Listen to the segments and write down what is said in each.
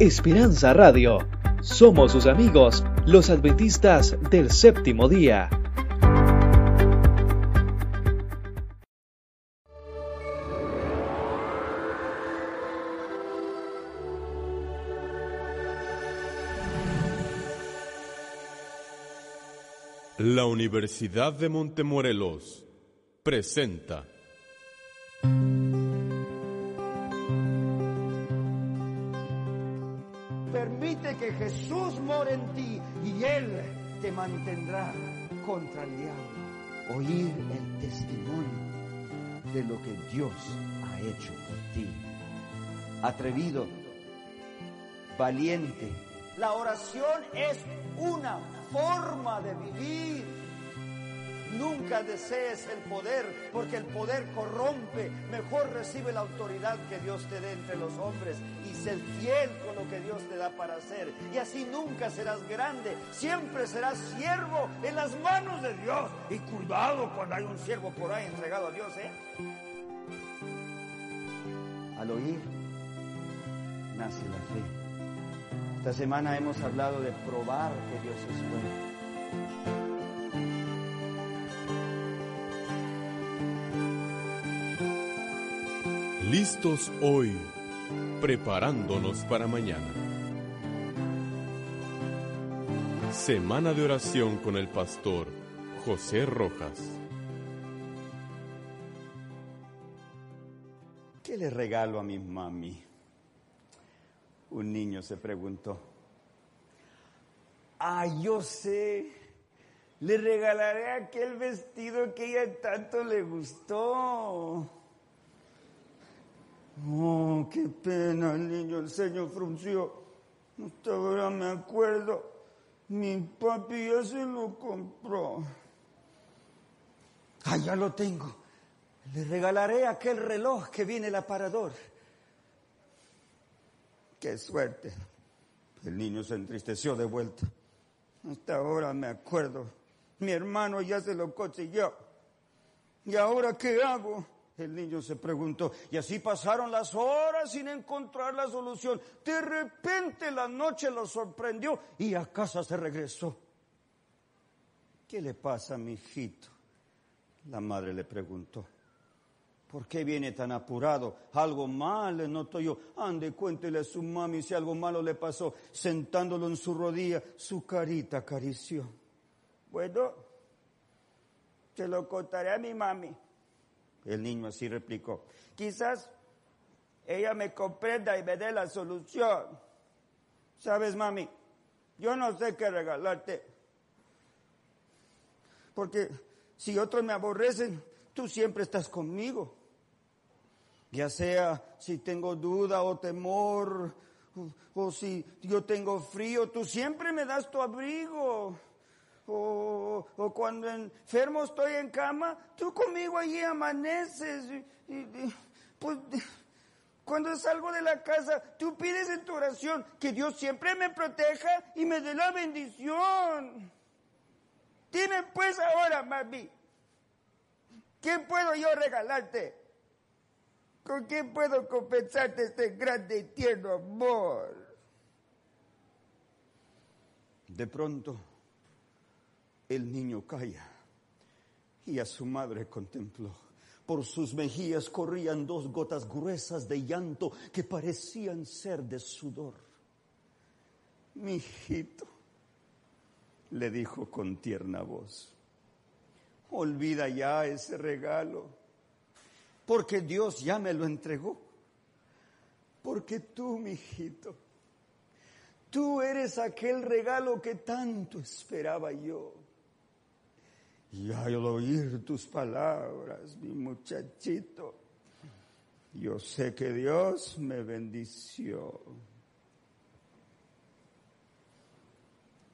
Esperanza Radio. Somos sus amigos, los adventistas del séptimo día. La Universidad de Montemorelos presenta te mantendrá contra el diablo. Oír el testimonio de lo que Dios ha hecho por ti. Atrevido, valiente. La oración es una forma de vivir. Nunca desees el poder, porque el poder corrompe. Mejor recibe la autoridad que Dios te dé entre los hombres y sé fiel con lo que Dios te da para hacer. Y así nunca serás grande, siempre serás siervo en las manos de Dios. Y cuidado cuando hay un siervo por ahí entregado a Dios, ¿eh? Al oír, nace la fe. Esta semana hemos hablado de probar que Dios es bueno. Listos hoy, preparándonos para mañana. Semana de oración con el pastor José Rojas. ¿Qué le regalo a mi mami? Un niño se preguntó. Ah, yo sé. Le regalaré aquel vestido que ella tanto le gustó. Oh, qué pena, el niño, el ceño frunció. Hasta ahora me acuerdo. Mi papi ya se lo compró. Ah, ya lo tengo. Le regalaré aquel reloj que viene el aparador. Qué suerte. El niño se entristeció de vuelta. Hasta ahora me acuerdo. Mi hermano ya se lo consiguió. ¿Y ahora qué hago? El niño se preguntó. Y así pasaron las horas sin encontrar la solución. De repente la noche lo sorprendió y a casa se regresó. ¿Qué le pasa, mi hijito? La madre le preguntó. ¿Por qué viene tan apurado? Algo mal le noto yo. Ande, cuéntele a su mami si algo malo le pasó. Sentándolo en su rodilla, su carita acarició. Bueno, se lo contaré a mi mami. El niño así replicó. Quizás ella me comprenda y me dé la solución. Sabes, mami, yo no sé qué regalarte. Porque si otros me aborrecen, tú siempre estás conmigo. Ya sea si tengo duda o temor, o, si yo tengo frío, tú siempre me das tu abrigo. O, o, cuando enfermo estoy en cama, tú conmigo allí amaneces. Y, pues cuando salgo de la casa, tú pides en tu oración que Dios siempre me proteja y me dé la bendición. Dime pues ahora, mami, ¿qué puedo yo regalarte? ¿Con qué puedo compensarte este grande y tierno amor? De pronto, el niño calla y a su madre contempló. Por sus mejillas corrían dos gotas gruesas de llanto que parecían ser de sudor. Mi hijito, le dijo con tierna voz, olvida ya ese regalo, porque Dios ya me lo entregó. Porque tú, mi hijito, tú eres aquel regalo que tanto esperaba yo. Y al oír tus palabras, mi muchachito, yo sé que Dios me bendició.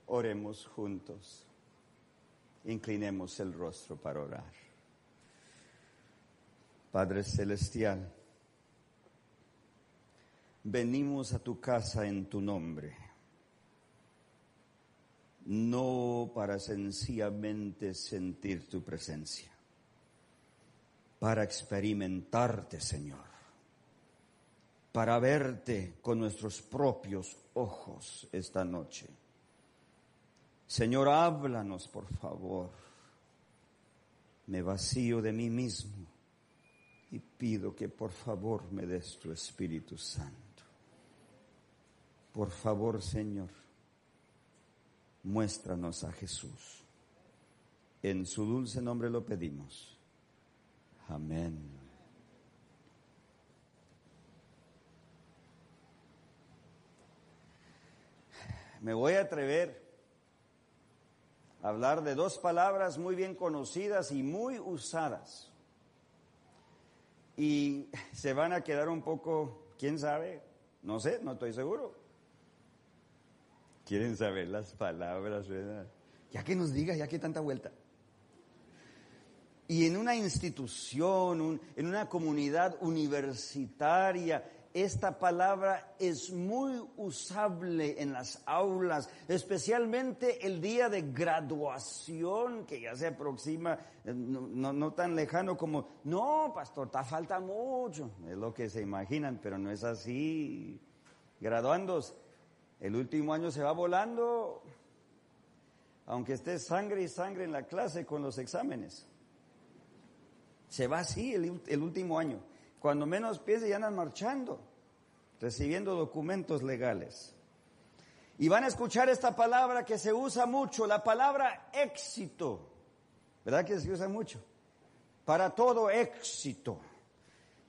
Oremos juntos. Inclinemos el rostro para orar. Padre Celestial, venimos a tu casa en tu nombre, no para sencillamente sentir tu presencia, para experimentarte, Señor. para verte con nuestros propios ojos esta noche. Señor, háblanos, por favor. Me vacío de mí mismo y pido que por favor me des tu Espíritu Santo. Por favor, Señor, muéstranos a Jesús. En su dulce nombre lo pedimos. Amén. Me voy a atrever a hablar de dos palabras muy bien conocidas y muy usadas. Y se van a quedar un poco, quién sabe, no sé, no estoy seguro. Quieren saber las palabras, ¿verdad? Ya que nos diga, ya que tanta vuelta. Y en una institución, en una comunidad universitaria, esta palabra es muy usable en las aulas, especialmente el día de graduación que ya se aproxima, eh, no, tan lejano como, no, pastor, te falta mucho, es lo que se imaginan, pero no es así. Graduandos, el último año se va volando, aunque esté sangre y sangre en la clase con los exámenes. Se va así el, último año. Cuando menos piense ya andan marchando, recibiendo documentos legales. Y van a escuchar esta palabra que se usa mucho, la palabra éxito. ¿Verdad que se usa mucho? Para todo éxito.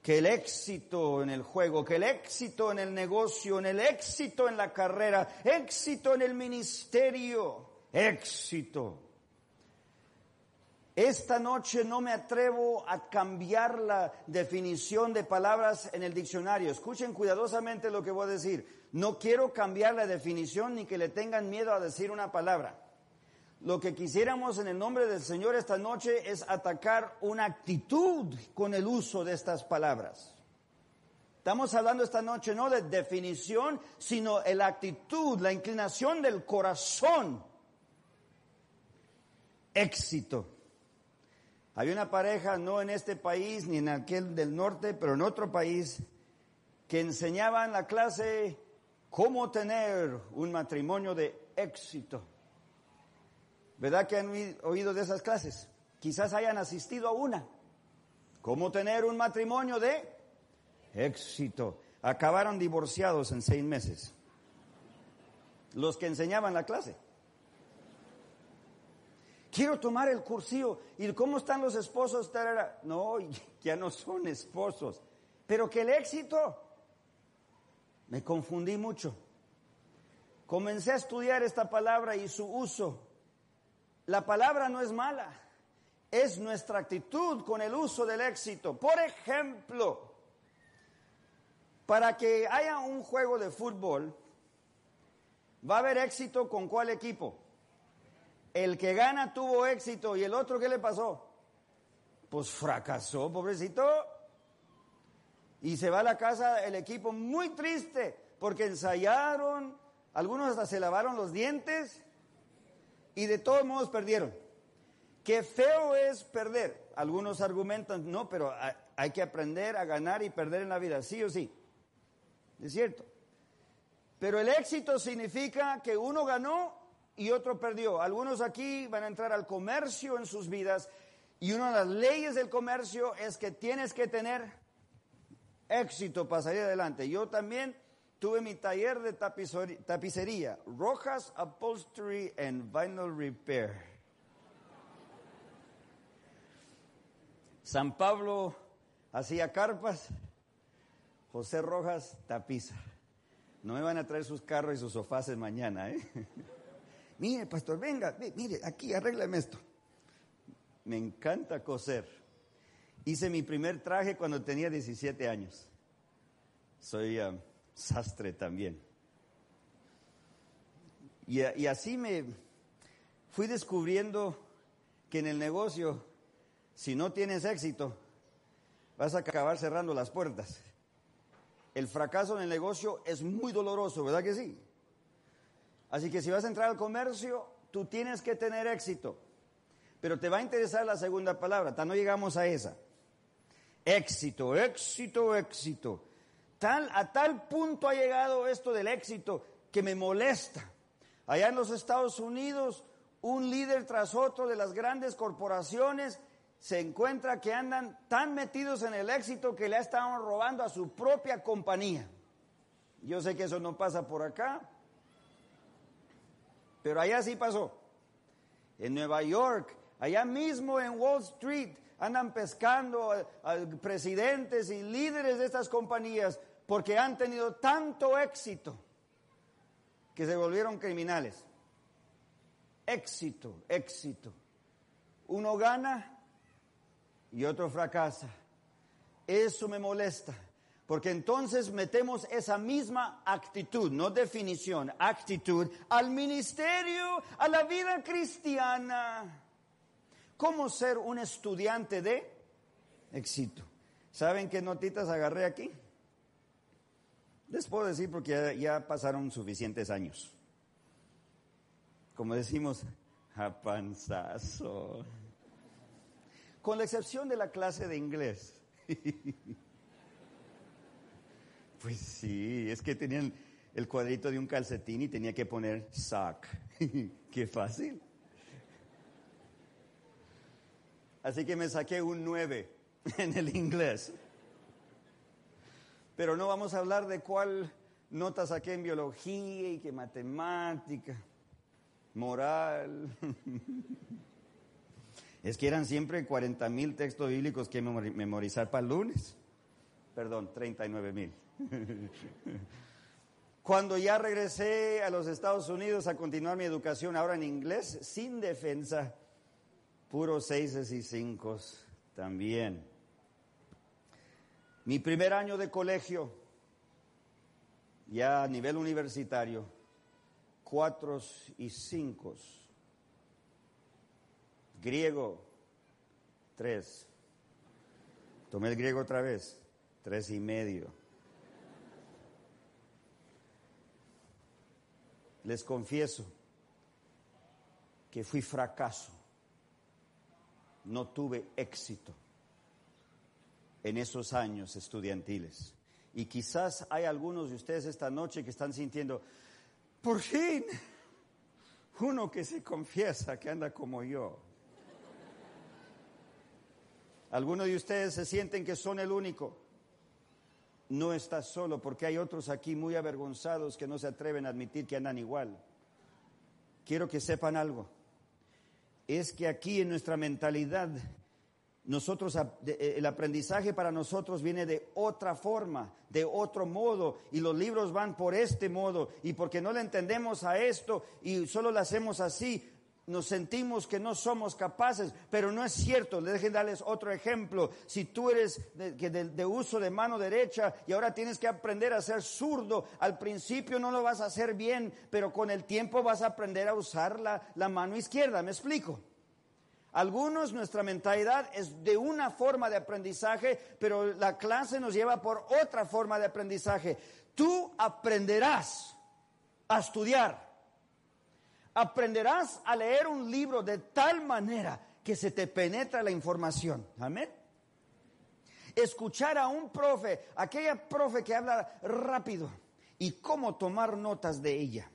Que el éxito en el juego, que el éxito en el negocio, en el éxito en la carrera, éxito en el ministerio, éxito. Esta noche no me atrevo a cambiar la definición de palabras en el diccionario. Escuchen cuidadosamente lo que voy a decir. No quiero cambiar la definición ni que le tengan miedo a decir una palabra. Lo que quisiéramos en el nombre del Señor esta noche es atacar una actitud con el uso de estas palabras. Estamos hablando esta noche no de definición, sino de la actitud, la inclinación del corazón. Éxito. Había una pareja, no en este país ni en aquel del norte, pero en otro país, que enseñaban la clase cómo tener un matrimonio de éxito. ¿Verdad que han oído de esas clases? Quizás hayan asistido a una. ¿Cómo tener un matrimonio de éxito? Acabaron divorciados en seis meses. Los que enseñaban la clase. Quiero tomar el cursillo. ¿Y cómo están los esposos? No, ya no son esposos. Pero que el éxito. Me confundí mucho. Comencé a estudiar esta palabra y su uso. La palabra no es mala. Es nuestra actitud con el uso del éxito. Por ejemplo, para que haya un juego de fútbol, va a haber éxito con cuál equipo? El que gana tuvo éxito y el otro, ¿qué le pasó? Pues fracasó, pobrecito. Y se va a la casa el equipo muy triste porque ensayaron, algunos hasta se lavaron los dientes y de todos modos perdieron. Qué feo es perder. Algunos argumentan, no, pero hay que aprender a ganar y perder en la vida, sí o sí. Es cierto. Pero el éxito significa que uno ganó y otro perdió. Algunos aquí van a entrar al comercio en sus vidas y una de las leyes del comercio es que tienes que tener éxito para salir adelante. Yo también tuve mi taller de tapicería, Rojas Upholstery and Vinyl Repair. San Pablo hacía carpas, José Rojas tapiza. No me van a traer sus carros y sus sofás mañana, ¿eh? mire, pastor, venga, mire, aquí, arréglame esto. Me encanta coser. Hice mi primer traje cuando tenía 17 años. Soy um, sastre también. Y, y así me fui descubriendo que en el negocio, si no tienes éxito, vas a acabar cerrando las puertas. El fracaso en el negocio es muy doloroso, ¿verdad que sí? Así que si vas a entrar al comercio, tú tienes que tener éxito. Pero te va a interesar la segunda palabra, hasta no llegamos a esa. Éxito, éxito, éxito. Tal, a tal punto ha llegado esto del éxito que me molesta. Allá en los Estados Unidos, un líder tras otro de las grandes corporaciones se encuentra que andan tan metidos en el éxito que le estado robando a su propia compañía. Yo sé que eso no pasa por acá, pero allá sí pasó. En Nueva York, allá mismo en Wall Street, andan pescando a, presidentes y líderes de estas compañías porque han tenido tanto éxito que se volvieron criminales. Éxito, éxito. Uno gana y otro fracasa. Eso me molesta, porque entonces metemos esa misma actitud, no definición, actitud, al ministerio, a la vida cristiana. ¿Cómo ser un estudiante de éxito? ¿Saben qué notitas agarré aquí? Les puedo decir porque ya, pasaron suficientes años. Como decimos, a panzazo con la excepción de la clase de inglés. pues sí, es que tenían el cuadrito de un calcetín y tenía que poner sock. Qué fácil. Así que me saqué un 9 en el inglés. Pero no vamos a hablar de cuál nota saqué en biología y qué matemática, moral. Es que eran siempre 40 mil textos bíblicos que memorizar para el lunes. Perdón, 39 mil. Cuando ya regresé a los Estados Unidos a continuar mi educación ahora en inglés, sin defensa, puros seises y cinco también. Mi primer año de colegio, ya a nivel universitario, cuatro y cinco Griego, tres. Tomé el griego otra vez, tres y medio. Les confieso que fui fracaso. No tuve éxito en esos años estudiantiles. Y quizás hay algunos de ustedes esta noche que están sintiendo, por fin, uno que se confiesa que anda como yo. Algunos de ustedes se sienten que son el único. No estás solo porque hay otros aquí muy avergonzados que no se atreven a admitir que andan igual. Quiero que sepan algo. Es que aquí en nuestra mentalidad, nosotros, eh, el aprendizaje para nosotros viene de otra forma, de otro modo, y los libros van por este modo, y porque no le entendemos a esto y solo lo hacemos así, nos sentimos que no somos capaces, pero no es cierto. Dejen darles otro ejemplo. Si tú eres de, uso de mano derecha y ahora tienes que aprender a ser zurdo, al principio no lo vas a hacer bien, pero con el tiempo vas a aprender a usar la mano izquierda. ¿Me explico? Algunos nuestra mentalidad es de una forma de aprendizaje, pero la clase nos lleva por otra forma de aprendizaje. Tú aprenderás a estudiar aprenderás a leer un libro de tal manera que se te penetra la información. Amén. Escuchar a un profe, aquella profe que habla rápido y cómo tomar notas de ella.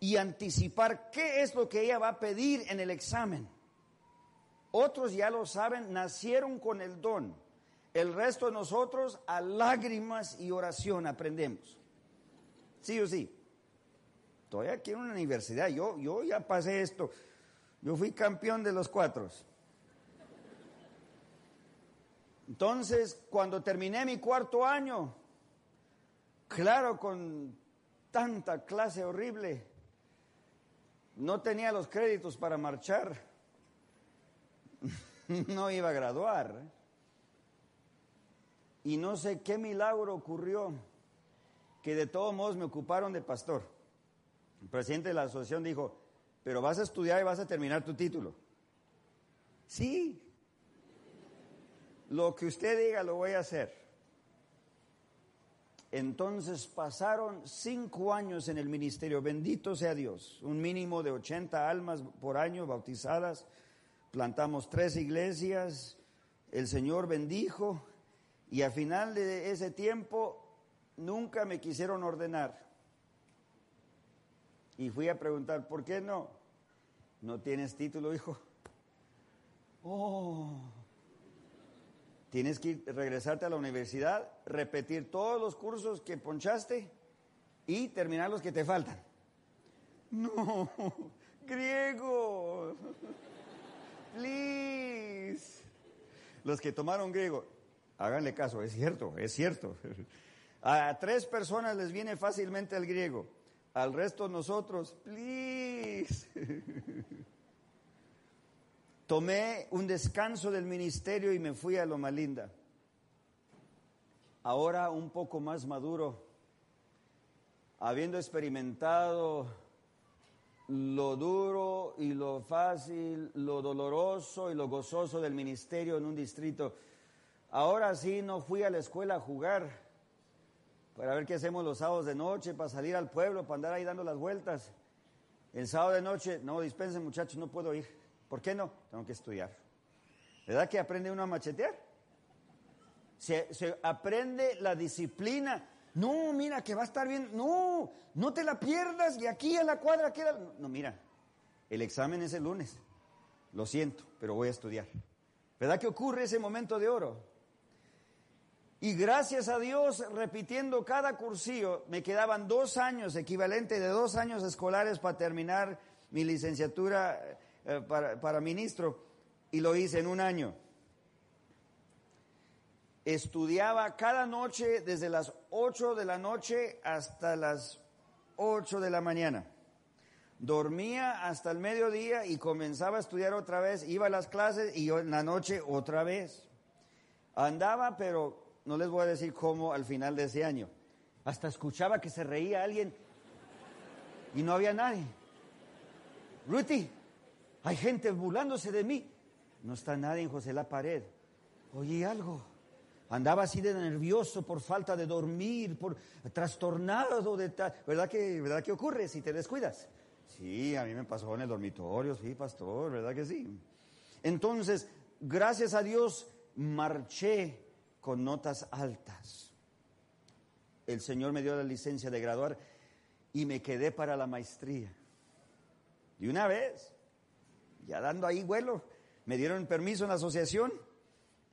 Y anticipar qué es lo que ella va a pedir en el examen. Otros ya lo saben, nacieron con el don. El resto de nosotros a lágrimas y oración aprendemos. Sí o sí. Estoy aquí en una universidad, yo, yo ya pasé esto. Yo fui campeón de los cuatro. Entonces, cuando terminé mi cuarto año, claro, con tanta clase horrible, no tenía los créditos para marchar. no iba a graduar. Y no sé qué milagro ocurrió, que de todos modos me ocuparon de pastor. El presidente de la asociación dijo, pero vas a estudiar y vas a terminar tu título. Sí, lo que usted diga lo voy a hacer. Entonces pasaron cinco años en el ministerio, bendito sea Dios, un mínimo de 80 almas por año bautizadas, plantamos tres iglesias, el Señor bendijo y al final de ese tiempo nunca me quisieron ordenar. Y fui a preguntar, ¿por qué no? ¿No tienes título, hijo? Oh. Tienes que regresarte a la universidad, repetir todos los cursos que ponchaste y terminar los que te faltan. No, griego. Please. Los que tomaron griego, háganle caso, es cierto, es cierto. A tres personas les viene fácilmente el griego, al resto nosotros, please. Tomé un descanso del ministerio y me fui a Loma Linda. Ahora un poco más maduro, habiendo experimentado lo duro y lo fácil, lo doloroso y lo gozoso del ministerio en un distrito. Ahora sí no fui a la escuela a jugar para ver qué hacemos los sábados de noche, para salir al pueblo, para andar ahí dando las vueltas. El sábado de noche, no, dispensen muchachos, no puedo ir. ¿Por qué no? Tengo que estudiar. ¿Verdad que aprende uno a machetear? Se, se aprende la disciplina no, mira, que va a estar bien. No, no te la pierdas y aquí a la cuadra queda. No, mira, el examen es el lunes. Lo siento, pero voy a estudiar. ¿Verdad que ocurre ese momento de oro? Y gracias a Dios, repitiendo cada cursillo, me quedaban dos años, equivalente de dos años escolares para terminar mi licenciatura eh, para, para ministro, y lo hice en un año estudiaba cada noche desde las 8 de la noche hasta las 8 de la mañana. Dormía hasta el mediodía y comenzaba a estudiar otra vez, iba a las clases y en la noche otra vez. Andaba, pero no les voy a decir cómo al final de ese año. Hasta escuchaba que se reía alguien y no había nadie. Ruthie, hay gente burlándose de mí. No está nadie en José la pared. Oye algo. Andaba así de nervioso por falta de dormir, por trastornado de tal. ¿Verdad que, ¿Verdad que ocurre si te descuidas? Sí, a mí me pasó en el dormitorio, sí, pastor, ¿verdad que sí? Entonces, gracias a Dios, marché con notas altas. El Señor me dio la licencia de graduar y me quedé para la maestría. Y una vez, ya dando ahí vuelo, me dieron permiso en la asociación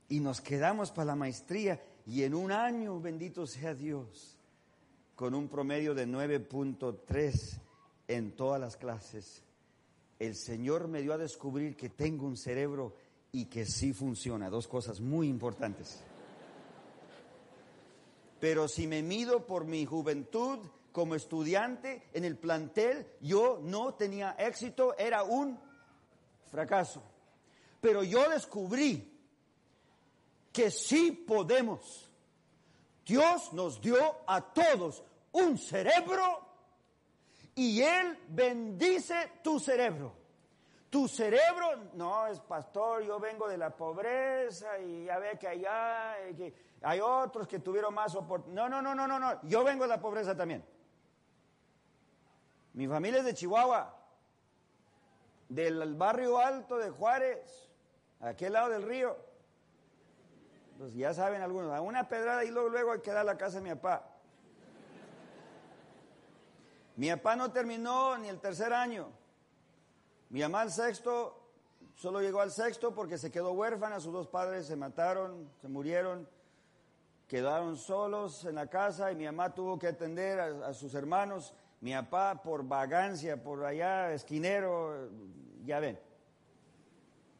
y nos quedamos para la maestría y en un año, bendito sea Dios, con un promedio de 9.3 en todas las clases, el Señor me dio a descubrir que tengo un cerebro y que sí funciona. Dos cosas muy importantes. Pero si me mido por mi juventud como estudiante en el plantel, yo no tenía éxito, era un fracaso. Pero yo descubrí que sí podemos. Dios nos dio a todos un cerebro y Él bendice tu cerebro. Tu cerebro, no es pastor, yo vengo de la pobreza y ya ve que allá hay otros que tuvieron más oportunidad. No, no, no, no, no, no, yo vengo de la pobreza también. Mi familia es de Chihuahua, del barrio alto de Juárez, aquel lado del río. Pues ya saben algunos, a una pedrada y luego, luego hay que dar la casa de mi papá. Mi papá no terminó ni el tercer año. Mi mamá al sexto, solo llegó al sexto porque se quedó huérfana, sus dos padres se mataron, se murieron, quedaron solos en la casa y mi mamá tuvo que atender a, a sus hermanos. Mi papá por vagancia, por allá, esquinero, ya ven,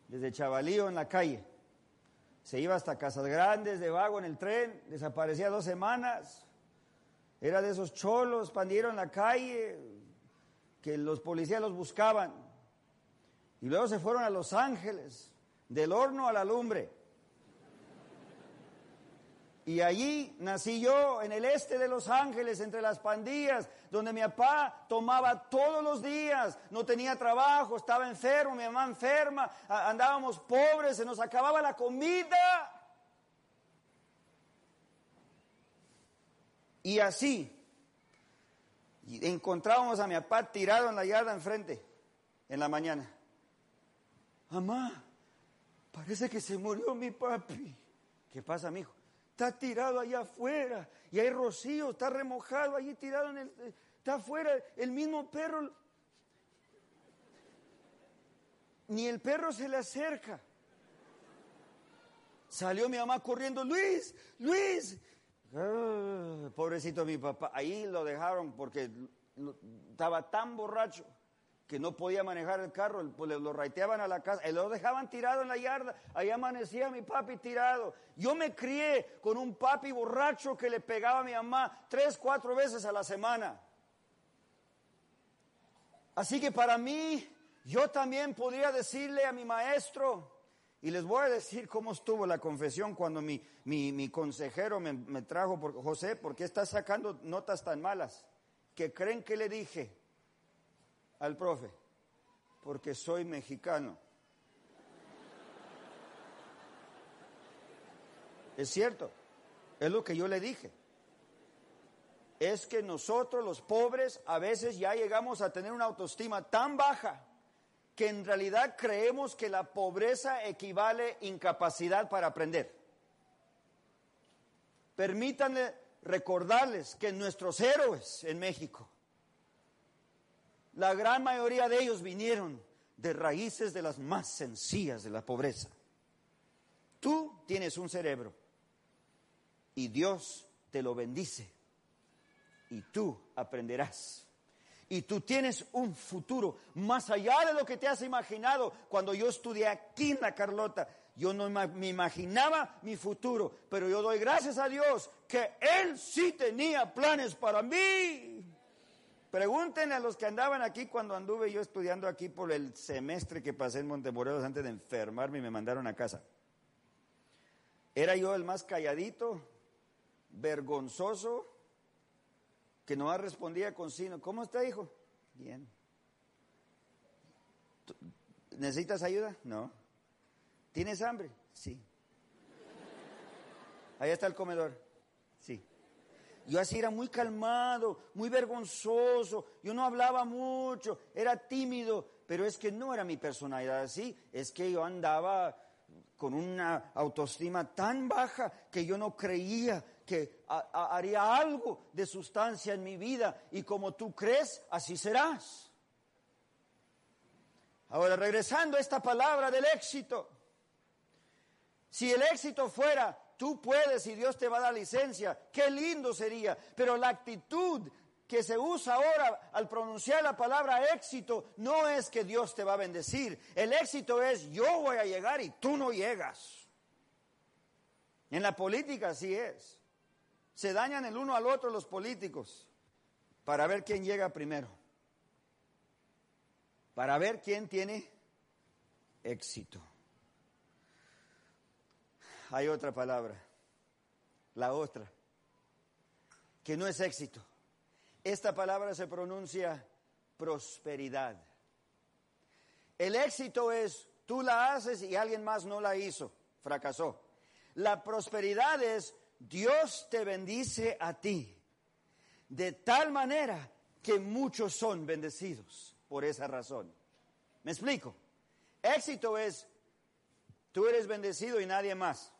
desde chavalío en la calle se iba hasta Casas Grandes de vago en el tren, desaparecía dos semanas. Era de esos cholos, pandieron la calle, que los policías los buscaban. Y luego se fueron a Los Ángeles, del horno a la lumbre. Y allí nací yo, en el este de Los Ángeles, entre las pandillas, donde mi papá tomaba todos los días, no tenía trabajo, estaba enfermo, mi mamá enferma, andábamos pobres, se nos acababa la comida. Y así, encontrábamos a mi papá tirado en la yarda enfrente, en la mañana. Mamá, parece que se murió mi papi. ¿Qué pasa, mijo? Está tirado allá afuera y hay rocío, está remojado allí tirado en el, está afuera, el mismo perro, ni el perro se le acerca. Salió mi mamá corriendo, Luis, Luis. Ah, pobrecito mi papá, ahí lo dejaron porque estaba tan borracho que no podía manejar el carro, pues lo raiteaban a la casa, y lo dejaban tirado en la yarda, ahí amanecía mi papi tirado. Yo me crié con un papi borracho que le pegaba a mi mamá tres, cuatro veces a la semana. Así que para mí, yo también podría decirle a mi maestro, y les voy a decir cómo estuvo la confesión cuando mi, mi, consejero me, me, trajo, por, José, ¿por qué estás sacando notas tan malas? Que creen que le dije al profe, porque soy mexicano. Es cierto, es lo que yo le dije. Es que nosotros los pobres a veces ya llegamos a tener una autoestima tan baja que en realidad creemos que la pobreza equivale incapacidad para aprender. Permítanme recordarles que nuestros héroes en México la gran mayoría de ellos vinieron de raíces de las más sencillas de la pobreza. Tú tienes un cerebro y Dios te lo bendice y tú aprenderás. Y tú tienes un futuro más allá de lo que te has imaginado. Cuando yo estudié aquí en la Carlota, yo no me imaginaba mi futuro, pero yo doy gracias a Dios que Él sí tenía planes para mí. Pregúntenle a los que andaban aquí cuando anduve yo estudiando aquí por el semestre que pasé en Montemorelos antes de enfermarme y me mandaron a casa. Era yo el más calladito, vergonzoso, que no respondía con sino. ¿Cómo está, hijo? Bien. ¿Necesitas ayuda? No. ¿Tienes hambre? Sí. Ahí está el comedor. Yo así era muy calmado, muy vergonzoso, yo no hablaba mucho, era tímido, pero es que no era mi personalidad así, es que yo andaba con una autoestima tan baja que yo no creía que haría algo de sustancia en mi vida y como tú crees, así serás. Ahora, regresando a esta palabra del éxito, si el éxito fuera tú puedes y Dios te va a dar licencia. Qué lindo sería. Pero la actitud que se usa ahora al pronunciar la palabra éxito no es que Dios te va a bendecir. El éxito es yo voy a llegar y tú no llegas. En la política así es. Se dañan el uno al otro los políticos para ver quién llega primero. Para ver quién tiene éxito hay otra palabra, la otra, que no es éxito. Esta palabra se pronuncia prosperidad. El éxito es tú la haces y alguien más no la hizo, fracasó. La prosperidad es Dios te bendice a ti de tal manera que muchos son bendecidos por esa razón. ¿Me explico? Éxito es tú eres bendecido y nadie más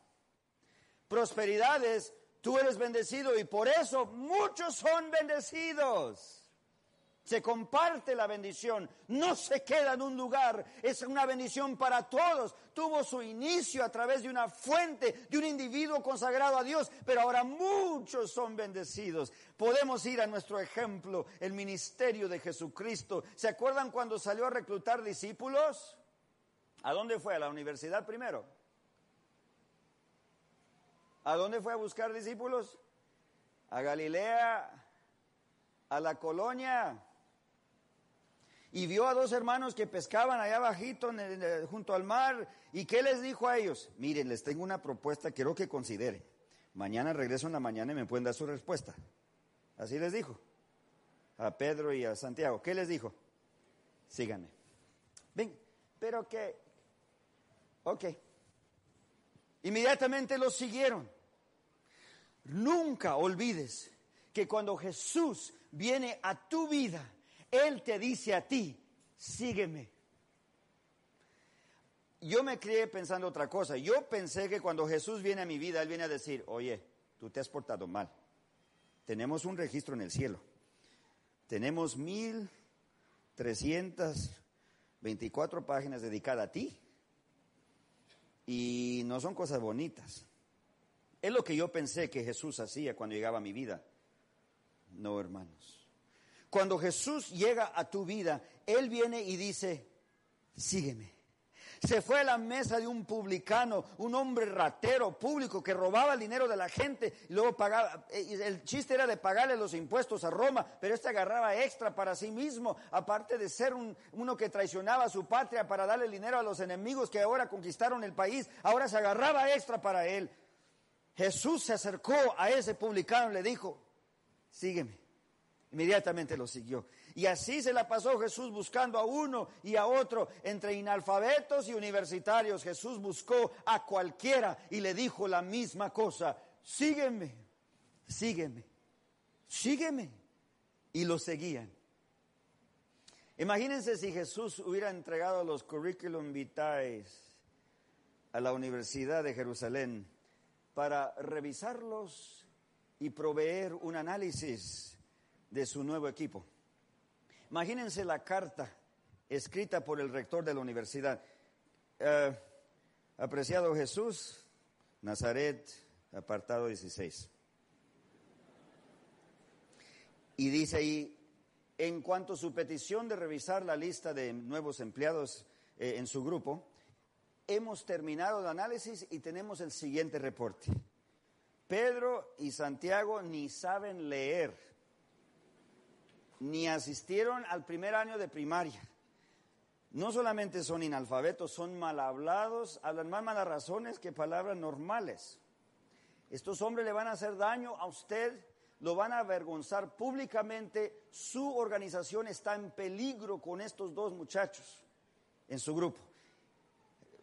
prosperidades, tú eres bendecido y por eso muchos son bendecidos. Se comparte la bendición, no se queda en un lugar, es una bendición para todos. Tuvo su inicio a través de una fuente, de un individuo consagrado a Dios, pero ahora muchos son bendecidos. Podemos ir a nuestro ejemplo, el ministerio de Jesucristo. ¿Se acuerdan cuando salió a reclutar discípulos? ¿A dónde fue? ¿A la universidad primero? ¿A dónde fue a buscar discípulos? A Galilea, a la colonia. Y vio a dos hermanos que pescaban allá bajito junto al mar. ¿Y qué les dijo a ellos? Miren, les tengo una propuesta, quiero que consideren. Mañana regreso en la mañana y me pueden dar su respuesta. Así les dijo a Pedro y a Santiago. ¿Qué les dijo? Síganme. Ven, pero que, ok, Inmediatamente los siguieron. Nunca olvides que cuando Jesús viene a tu vida, Él te dice a ti, sígueme. Yo me crié pensando otra cosa. Yo pensé que cuando Jesús viene a mi vida, Él viene a decir, oye, tú te has portado mal. Tenemos un registro en el cielo. Tenemos 1324 páginas dedicadas a ti. Y no son cosas bonitas. Es lo que yo pensé que Jesús hacía cuando llegaba a mi vida. No, hermanos. Cuando Jesús llega a tu vida, Él viene y dice, sígueme. Se fue a la mesa de un publicano, un hombre ratero público que robaba el dinero de la gente y luego pagaba. El chiste era de pagarle los impuestos a Roma, pero este agarraba extra para sí mismo, aparte de ser un, uno que traicionaba a su patria para darle dinero a los enemigos que ahora conquistaron el país, ahora se agarraba extra para él. Jesús se acercó a ese publicano y le dijo, sígueme. Inmediatamente lo siguió. Y así se la pasó Jesús buscando a uno y a otro, entre inalfabetos y universitarios. Jesús buscó a cualquiera y le dijo la misma cosa, sígueme, sígueme, sígueme. Y lo seguían. Imagínense si Jesús hubiera entregado los curriculum vitae a la Universidad de Jerusalén para revisarlos y proveer un análisis de su nuevo equipo. Imagínense la carta escrita por el rector de la universidad. Eh, apreciado Jesús, Nazaret, apartado 16. Y dice ahí, en cuanto a su petición de revisar la lista de nuevos empleados eh, en su grupo, hemos terminado el análisis y tenemos el siguiente reporte. Pedro y Santiago ni saben leer, ni asistieron al primer año de primaria. No solamente son inalfabetos, son mal hablados, hablan más malas razones que palabras normales. Estos hombres le van a hacer daño a usted, lo van a avergonzar públicamente. Su organización está en peligro con estos dos muchachos en su grupo.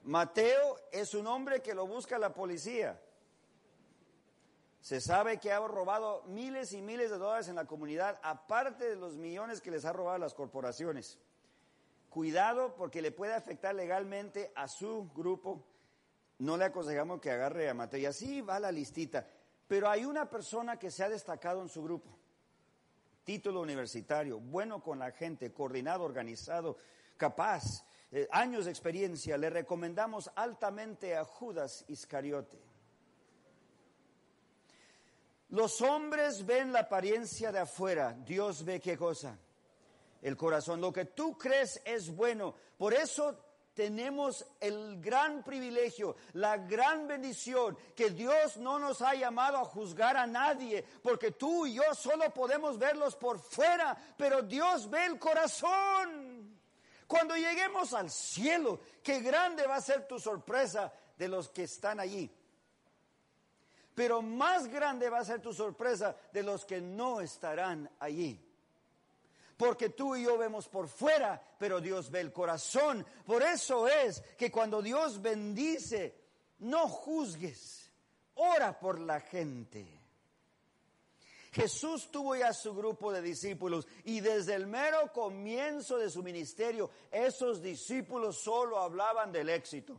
Mateo es un hombre que lo busca la policía. Se sabe que ha robado miles y miles de dólares en la comunidad, aparte de los millones que les ha robado las corporaciones. Cuidado porque le puede afectar legalmente a su grupo. No le aconsejamos que agarre a Mateo. Y así va la listita. Pero hay una persona que se ha destacado en su grupo. Título universitario, bueno con la gente, coordinado, organizado, capaz, eh, años de experiencia. Le recomendamos altamente a Judas Iscariote. Los hombres ven la apariencia de afuera, Dios ve qué cosa, el corazón. Lo que tú crees es bueno. Por eso tenemos el gran privilegio, la gran bendición, que Dios no nos ha llamado a juzgar a nadie, porque tú y yo solo podemos verlos por fuera, pero Dios ve el corazón. Cuando lleguemos al cielo, qué grande va a ser tu sorpresa de los que están allí pero más grande va a ser tu sorpresa de los que no estarán allí. Porque tú y yo vemos por fuera, pero Dios ve el corazón. Por eso es que cuando Dios bendice, no juzgues, ora por la gente. Jesús tuvo ya su grupo de discípulos y desde el mero comienzo de su ministerio, esos discípulos solo hablaban del éxito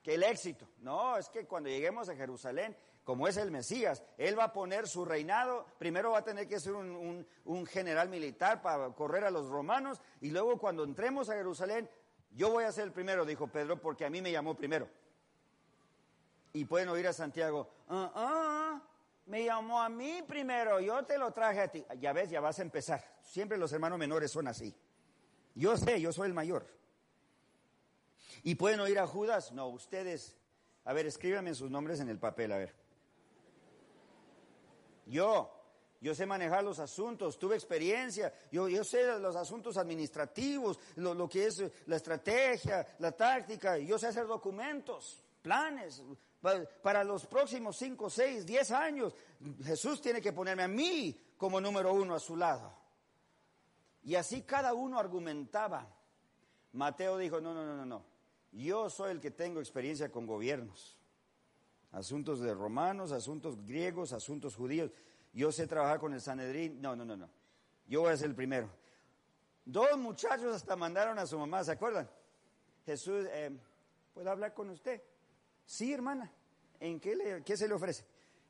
que el éxito. No, es que cuando lleguemos a Jerusalén, como es el Mesías, Él va a poner su reinado, primero va a tener que ser un, general militar para correr a los romanos, y luego cuando entremos a Jerusalén, yo voy a ser el primero, dijo Pedro, porque a mí me llamó primero. Y pueden oír a Santiago, ah, ah, me llamó a mí primero, yo te lo traje a ti. Ya ves, ya vas a empezar. Siempre los hermanos menores son así. Yo sé, yo soy el mayor. ¿Y pueden oír a Judas? No, ustedes. A ver, escríbanme sus nombres en el papel, a ver. Yo, yo sé manejar los asuntos, tuve experiencia, yo, yo sé los asuntos administrativos, lo, lo, que es la estrategia, la táctica, yo sé hacer documentos, planes. Para los próximos cinco, seis, diez años, Jesús tiene que ponerme a mí como número uno a su lado. Y así cada uno argumentaba. Mateo dijo, no, no, no, no, no. Yo soy el que tengo experiencia con gobiernos, asuntos de romanos, asuntos griegos, asuntos judíos. Yo sé trabajar con el Sanedrín. No, no, no, no. Yo voy a ser el primero. Dos muchachos hasta mandaron a su mamá, ¿se acuerdan? Jesús, eh, ¿puedo hablar con usted? Sí, hermana. ¿En qué, le, se le ofrece?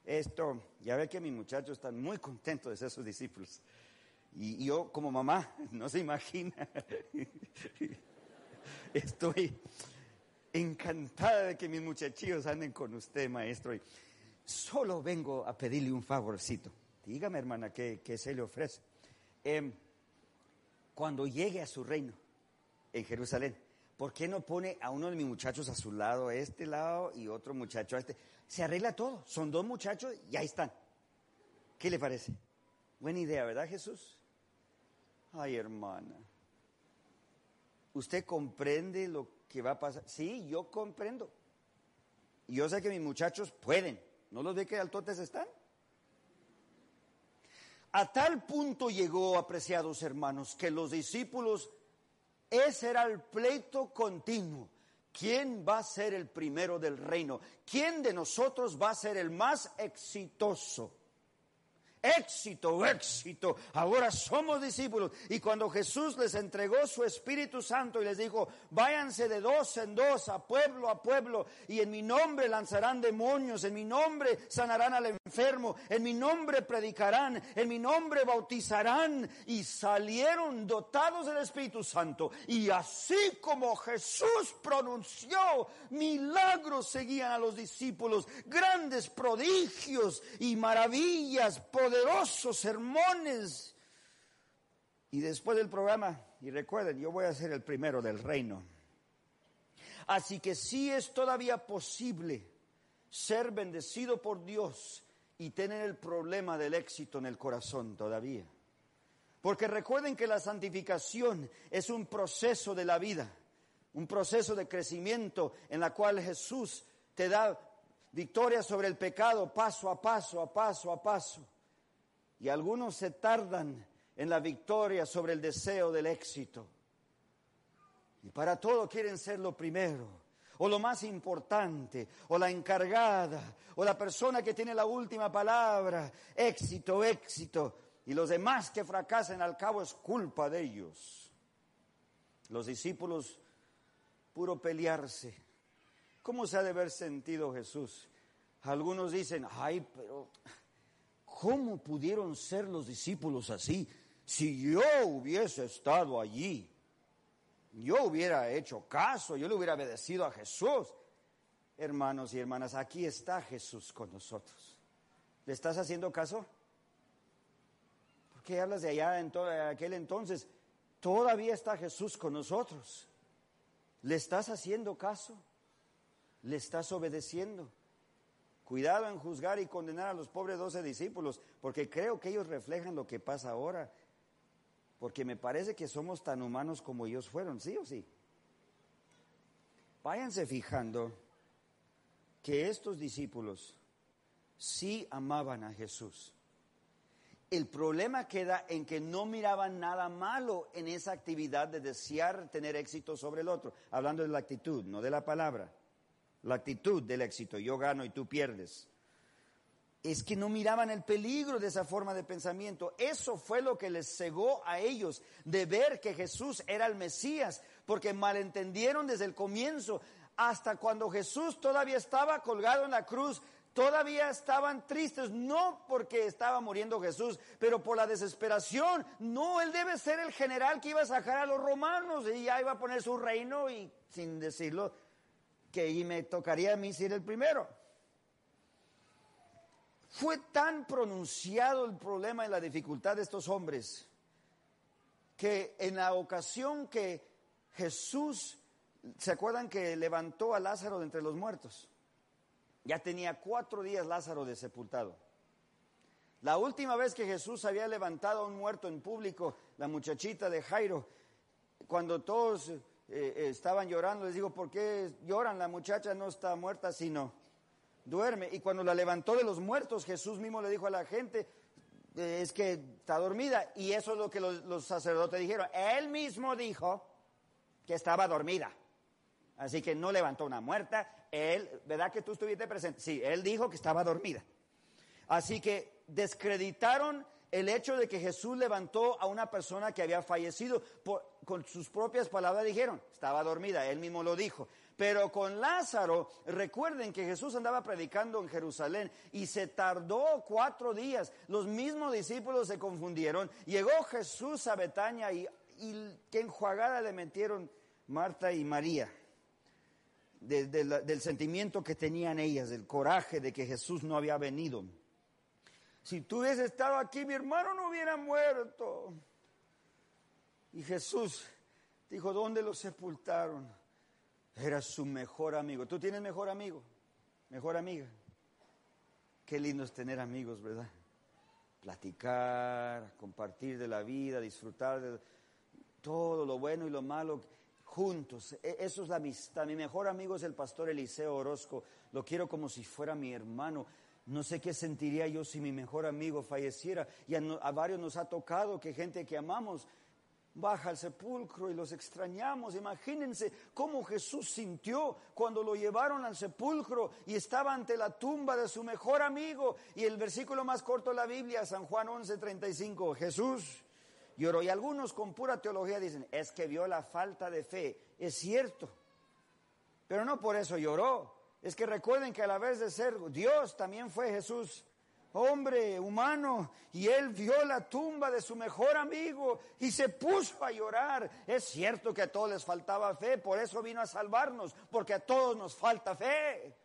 Esto, ya ve que mis muchachos están muy contentos de ser sus discípulos. Y yo como mamá, no se imagina, estoy encantada de que mis muchachillos anden con usted, maestro. Y solo vengo a pedirle un favorcito. Dígame, hermana, ¿qué, se le ofrece? Em, cuando llegue a su reino en Jerusalén, ¿por qué no pone a uno de mis muchachos a su lado, a este lado, y otro muchacho a este? Se arregla todo. Son dos muchachos y ahí están. ¿Qué le parece? Buena idea, ¿verdad, Jesús? Ay, hermana. ¿Usted comprende lo que va a pasar? Sí, yo comprendo. Y yo sé que mis muchachos pueden. ¿No los ve que altotes están? A tal punto llegó, apreciados hermanos, que los discípulos, ese era el pleito continuo. ¿Quién va a ser el primero del reino? ¿Quién de nosotros va a ser el más exitoso? éxito, éxito. Ahora somos discípulos. Y cuando Jesús les entregó su Espíritu Santo y les dijo, váyanse de dos en dos, a pueblo a pueblo, y en mi nombre lanzarán demonios, en mi nombre sanarán al enfermo, en mi nombre predicarán, en mi nombre bautizarán, y salieron dotados del Espíritu Santo. Y así como Jesús pronunció, milagros seguían a los discípulos, grandes prodigios y maravillas, poderosos sermones. Y después del programa, y recuerden, yo voy a ser el primero del reino. Así que sí es todavía posible ser bendecido por Dios y tener el problema del éxito en el corazón todavía. Porque recuerden que la santificación es un proceso de la vida, un proceso de crecimiento en la cual Jesús te da victoria sobre el pecado paso a paso, a paso, a paso. Y algunos se tardan en la victoria sobre el deseo del éxito. Y para todo quieren ser lo primero, o lo más importante, o la encargada, o la persona que tiene la última palabra. Éxito, éxito. Y los demás que fracasan al cabo es culpa de ellos. Los discípulos, puro pelearse. ¿Cómo se ha de haber sentido Jesús? Algunos dicen, ay, pero ¿Cómo pudieron ser los discípulos así? Si yo hubiese estado allí, yo hubiera hecho caso, yo le hubiera obedecido a Jesús. Hermanos y hermanas, aquí está Jesús con nosotros. ¿Le estás haciendo caso? ¿Por qué hablas de allá en todo aquel entonces? Todavía está Jesús con nosotros. ¿Le estás haciendo caso? ¿Le estás obedeciendo? Cuidado en juzgar y condenar a los pobres doce discípulos, porque creo que ellos reflejan lo que pasa ahora. Porque me parece que somos tan humanos como ellos fueron, ¿sí o sí? Váyanse fijando que estos discípulos sí amaban a Jesús. El problema queda en que no miraban nada malo en esa actividad de desear tener éxito sobre el otro, hablando de la actitud, no de la palabra la actitud del éxito, yo gano y tú pierdes. Es que no miraban el peligro de esa forma de pensamiento. Eso fue lo que les cegó a ellos de ver que Jesús era el Mesías, porque malentendieron desde el comienzo, hasta cuando Jesús todavía estaba colgado en la cruz, todavía estaban tristes, no porque estaba muriendo Jesús, pero por la desesperación. No, él debe ser el general que iba a sacar a los romanos y ya iba a poner su reino y sin decirlo, que ahí me tocaría a mí ser el primero. Fue tan pronunciado el problema y la dificultad de estos hombres que en la ocasión que Jesús, ¿se acuerdan que levantó a Lázaro de entre los muertos? Ya tenía cuatro días Lázaro de sepultado. La última vez que Jesús había levantado a un muerto en público, la muchachita de Jairo, cuando todos eh, eh, estaban llorando, les digo, ¿por qué lloran? La muchacha no está muerta, sino duerme. Y cuando la levantó de los muertos, Jesús mismo le dijo a la gente, eh, es que está dormida. Y eso es lo que los, sacerdotes dijeron. Él mismo dijo que estaba dormida. Así que no levantó una muerta. Él, ¿verdad que tú estuviste presente? Sí, él dijo que estaba dormida. Así que descreditaron el hecho de que Jesús levantó a una persona que había fallecido, con sus propias palabras dijeron, estaba dormida, él mismo lo dijo. Pero con Lázaro, recuerden que Jesús andaba predicando en Jerusalén y se tardó cuatro días. Los mismos discípulos se confundieron. Llegó Jesús a Betania y, y qué enjuagada le metieron Marta y María. del sentimiento que tenían ellas, del coraje de que Jesús no había venido. Si tú hubieses estado aquí, mi hermano no hubiera muerto. Y Jesús dijo, ¿dónde lo sepultaron? Era su mejor amigo. ¿Tú tienes mejor amigo? Mejor amiga. Qué lindo es tener amigos, ¿verdad? Platicar, compartir de la vida, disfrutar de todo lo bueno y lo malo juntos. E- Eso es la amistad. Mi mejor amigo es el pastor Eliseo Orozco. Lo quiero como si fuera mi hermano. No sé qué sentiría yo si mi mejor amigo falleciera. Y a, a varios nos ha tocado que gente que amamos baja al sepulcro y los extrañamos. Imagínense cómo Jesús sintió cuando lo llevaron al sepulcro y estaba ante la tumba de su mejor amigo. Y el versículo más corto de la Biblia, San Juan 11:35, Jesús lloró. Y algunos con pura teología dicen, es que vio la falta de fe. Es cierto, pero no por eso lloró. Es que recuerden que a la vez de ser Dios también fue Jesús hombre humano y él vio la tumba de su mejor amigo y se puso a llorar. Es cierto que a todos les faltaba fe, por eso vino a salvarnos, porque a todos nos falta fe.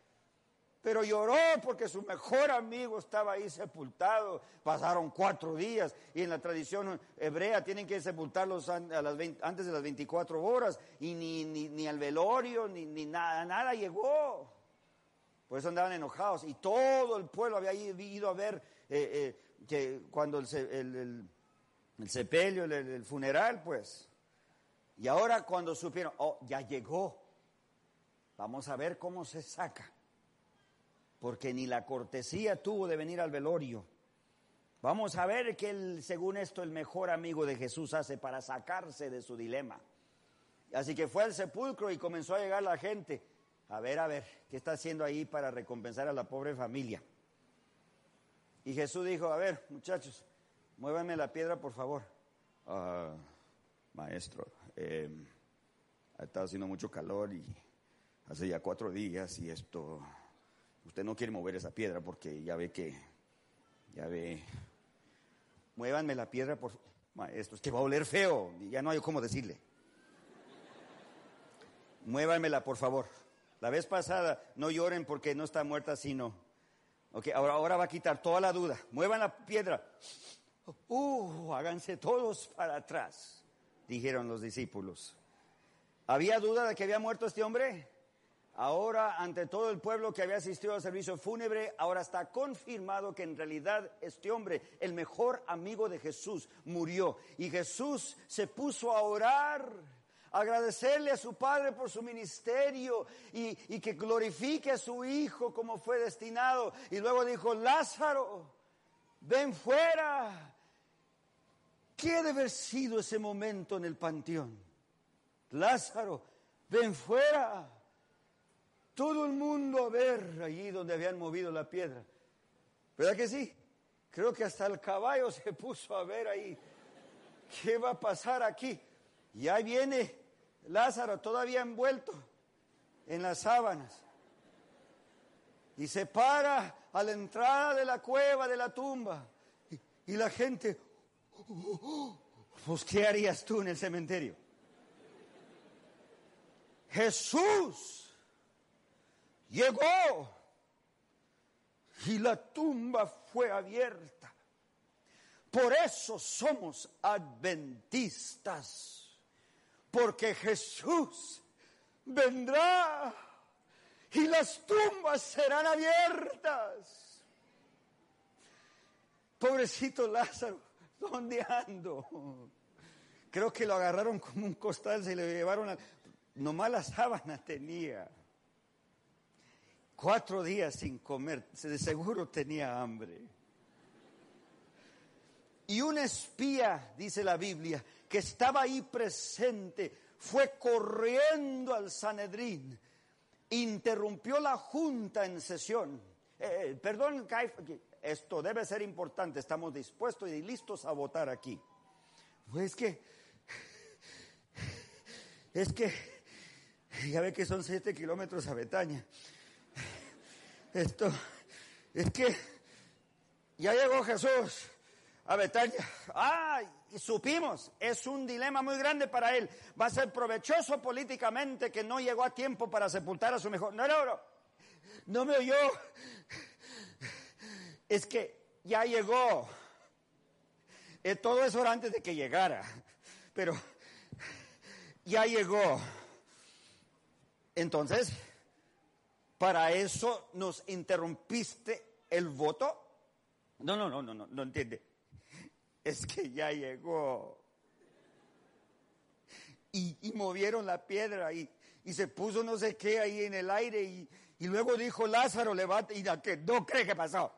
Pero lloró porque su mejor amigo estaba ahí sepultado. Pasaron cuatro días y en la tradición hebrea tienen que sepultarlos an- a las 20 antes de las 24 horas y ni, ni, ni al velorio ni, ni nada, nada llegó. Por eso andaban enojados y todo el pueblo había ido a ver eh, eh, que cuando el, se- el, el- el sepelio, el, funeral, pues. Y ahora cuando supieron, oh, ya llegó, vamos a ver cómo se saca porque ni la cortesía tuvo de venir al velorio. Vamos a ver qué el, según esto el mejor amigo de Jesús hace para sacarse de su dilema. Así que fue al sepulcro y comenzó a llegar la gente. A ver, a ver, ¿qué está haciendo ahí para recompensar a la pobre familia? Y Jesús dijo, a ver, muchachos, muévanme la piedra, por favor. "Ah, maestro, eh, ha estado haciendo mucho calor y hace ya cuatro días y esto Usted no quiere mover esa piedra porque ya ve que, ya ve. Muévanme la piedra, por maestro, es que va a oler feo, y ya no hay cómo decirle. Muévanmela, por favor. La vez pasada, no lloren porque no está muerta, sino. Ok, ahora, ahora va a quitar toda la duda. Muevan la piedra. Uh, háganse todos para atrás, dijeron los discípulos. ¿Había duda de que había muerto este hombre? Ahora, ante todo el pueblo que había asistido al servicio fúnebre, ahora está confirmado que en realidad este hombre, el mejor amigo de Jesús, murió. Y Jesús se puso a orar, agradecerle a su Padre por su ministerio y, que glorifique a su Hijo como fue destinado. Y luego dijo, Lázaro, ven fuera. ¿Qué debe haber sido ese momento en el panteón? Lázaro, ven fuera. Todo el mundo a ver allí donde habían movido la piedra. ¿Verdad que sí? Creo que hasta el caballo se puso a ver ahí. ¿Qué va a pasar aquí? Y ahí viene Lázaro todavía envuelto en las sábanas. Y se para a la entrada de la cueva, de la tumba. Y, la gente, pues ¿qué harías tú en el cementerio? Jesús llegó y la tumba fue abierta. Por eso somos adventistas, porque Jesús vendrá y las tumbas serán abiertas. Pobrecito Lázaro, ¿dónde ando? Creo que lo agarraron como un costal, se le llevaron a... Nomás la sábana tenía. Cuatro días sin comer, de seguro tenía hambre. Y un espía, dice la Biblia, que estaba ahí presente, fue corriendo al Sanedrín, interrumpió la junta en sesión. Eh, perdón, Caif- esto debe ser importante, estamos dispuestos y listos a votar aquí. Pues es que, es que Ya ve que son siete kilómetros a Betania. Esto, es que ya llegó Jesús a Betania. ¡Ay! Y supimos, es un dilema muy grande para él. Va a ser provechoso políticamente que no llegó a tiempo para sepultar a su mejor. No, no, no. No me oyó. Es que ya llegó. Eh, todo eso era antes de que llegara. Pero ya llegó. Entonces, para eso nos interrumpiste el voto. No, no, no, no, no, no entiende es que ya llegó. Y, movieron la piedra y, se puso no sé qué ahí en el aire y, luego dijo Lázaro, levanta, y no cree que pasó.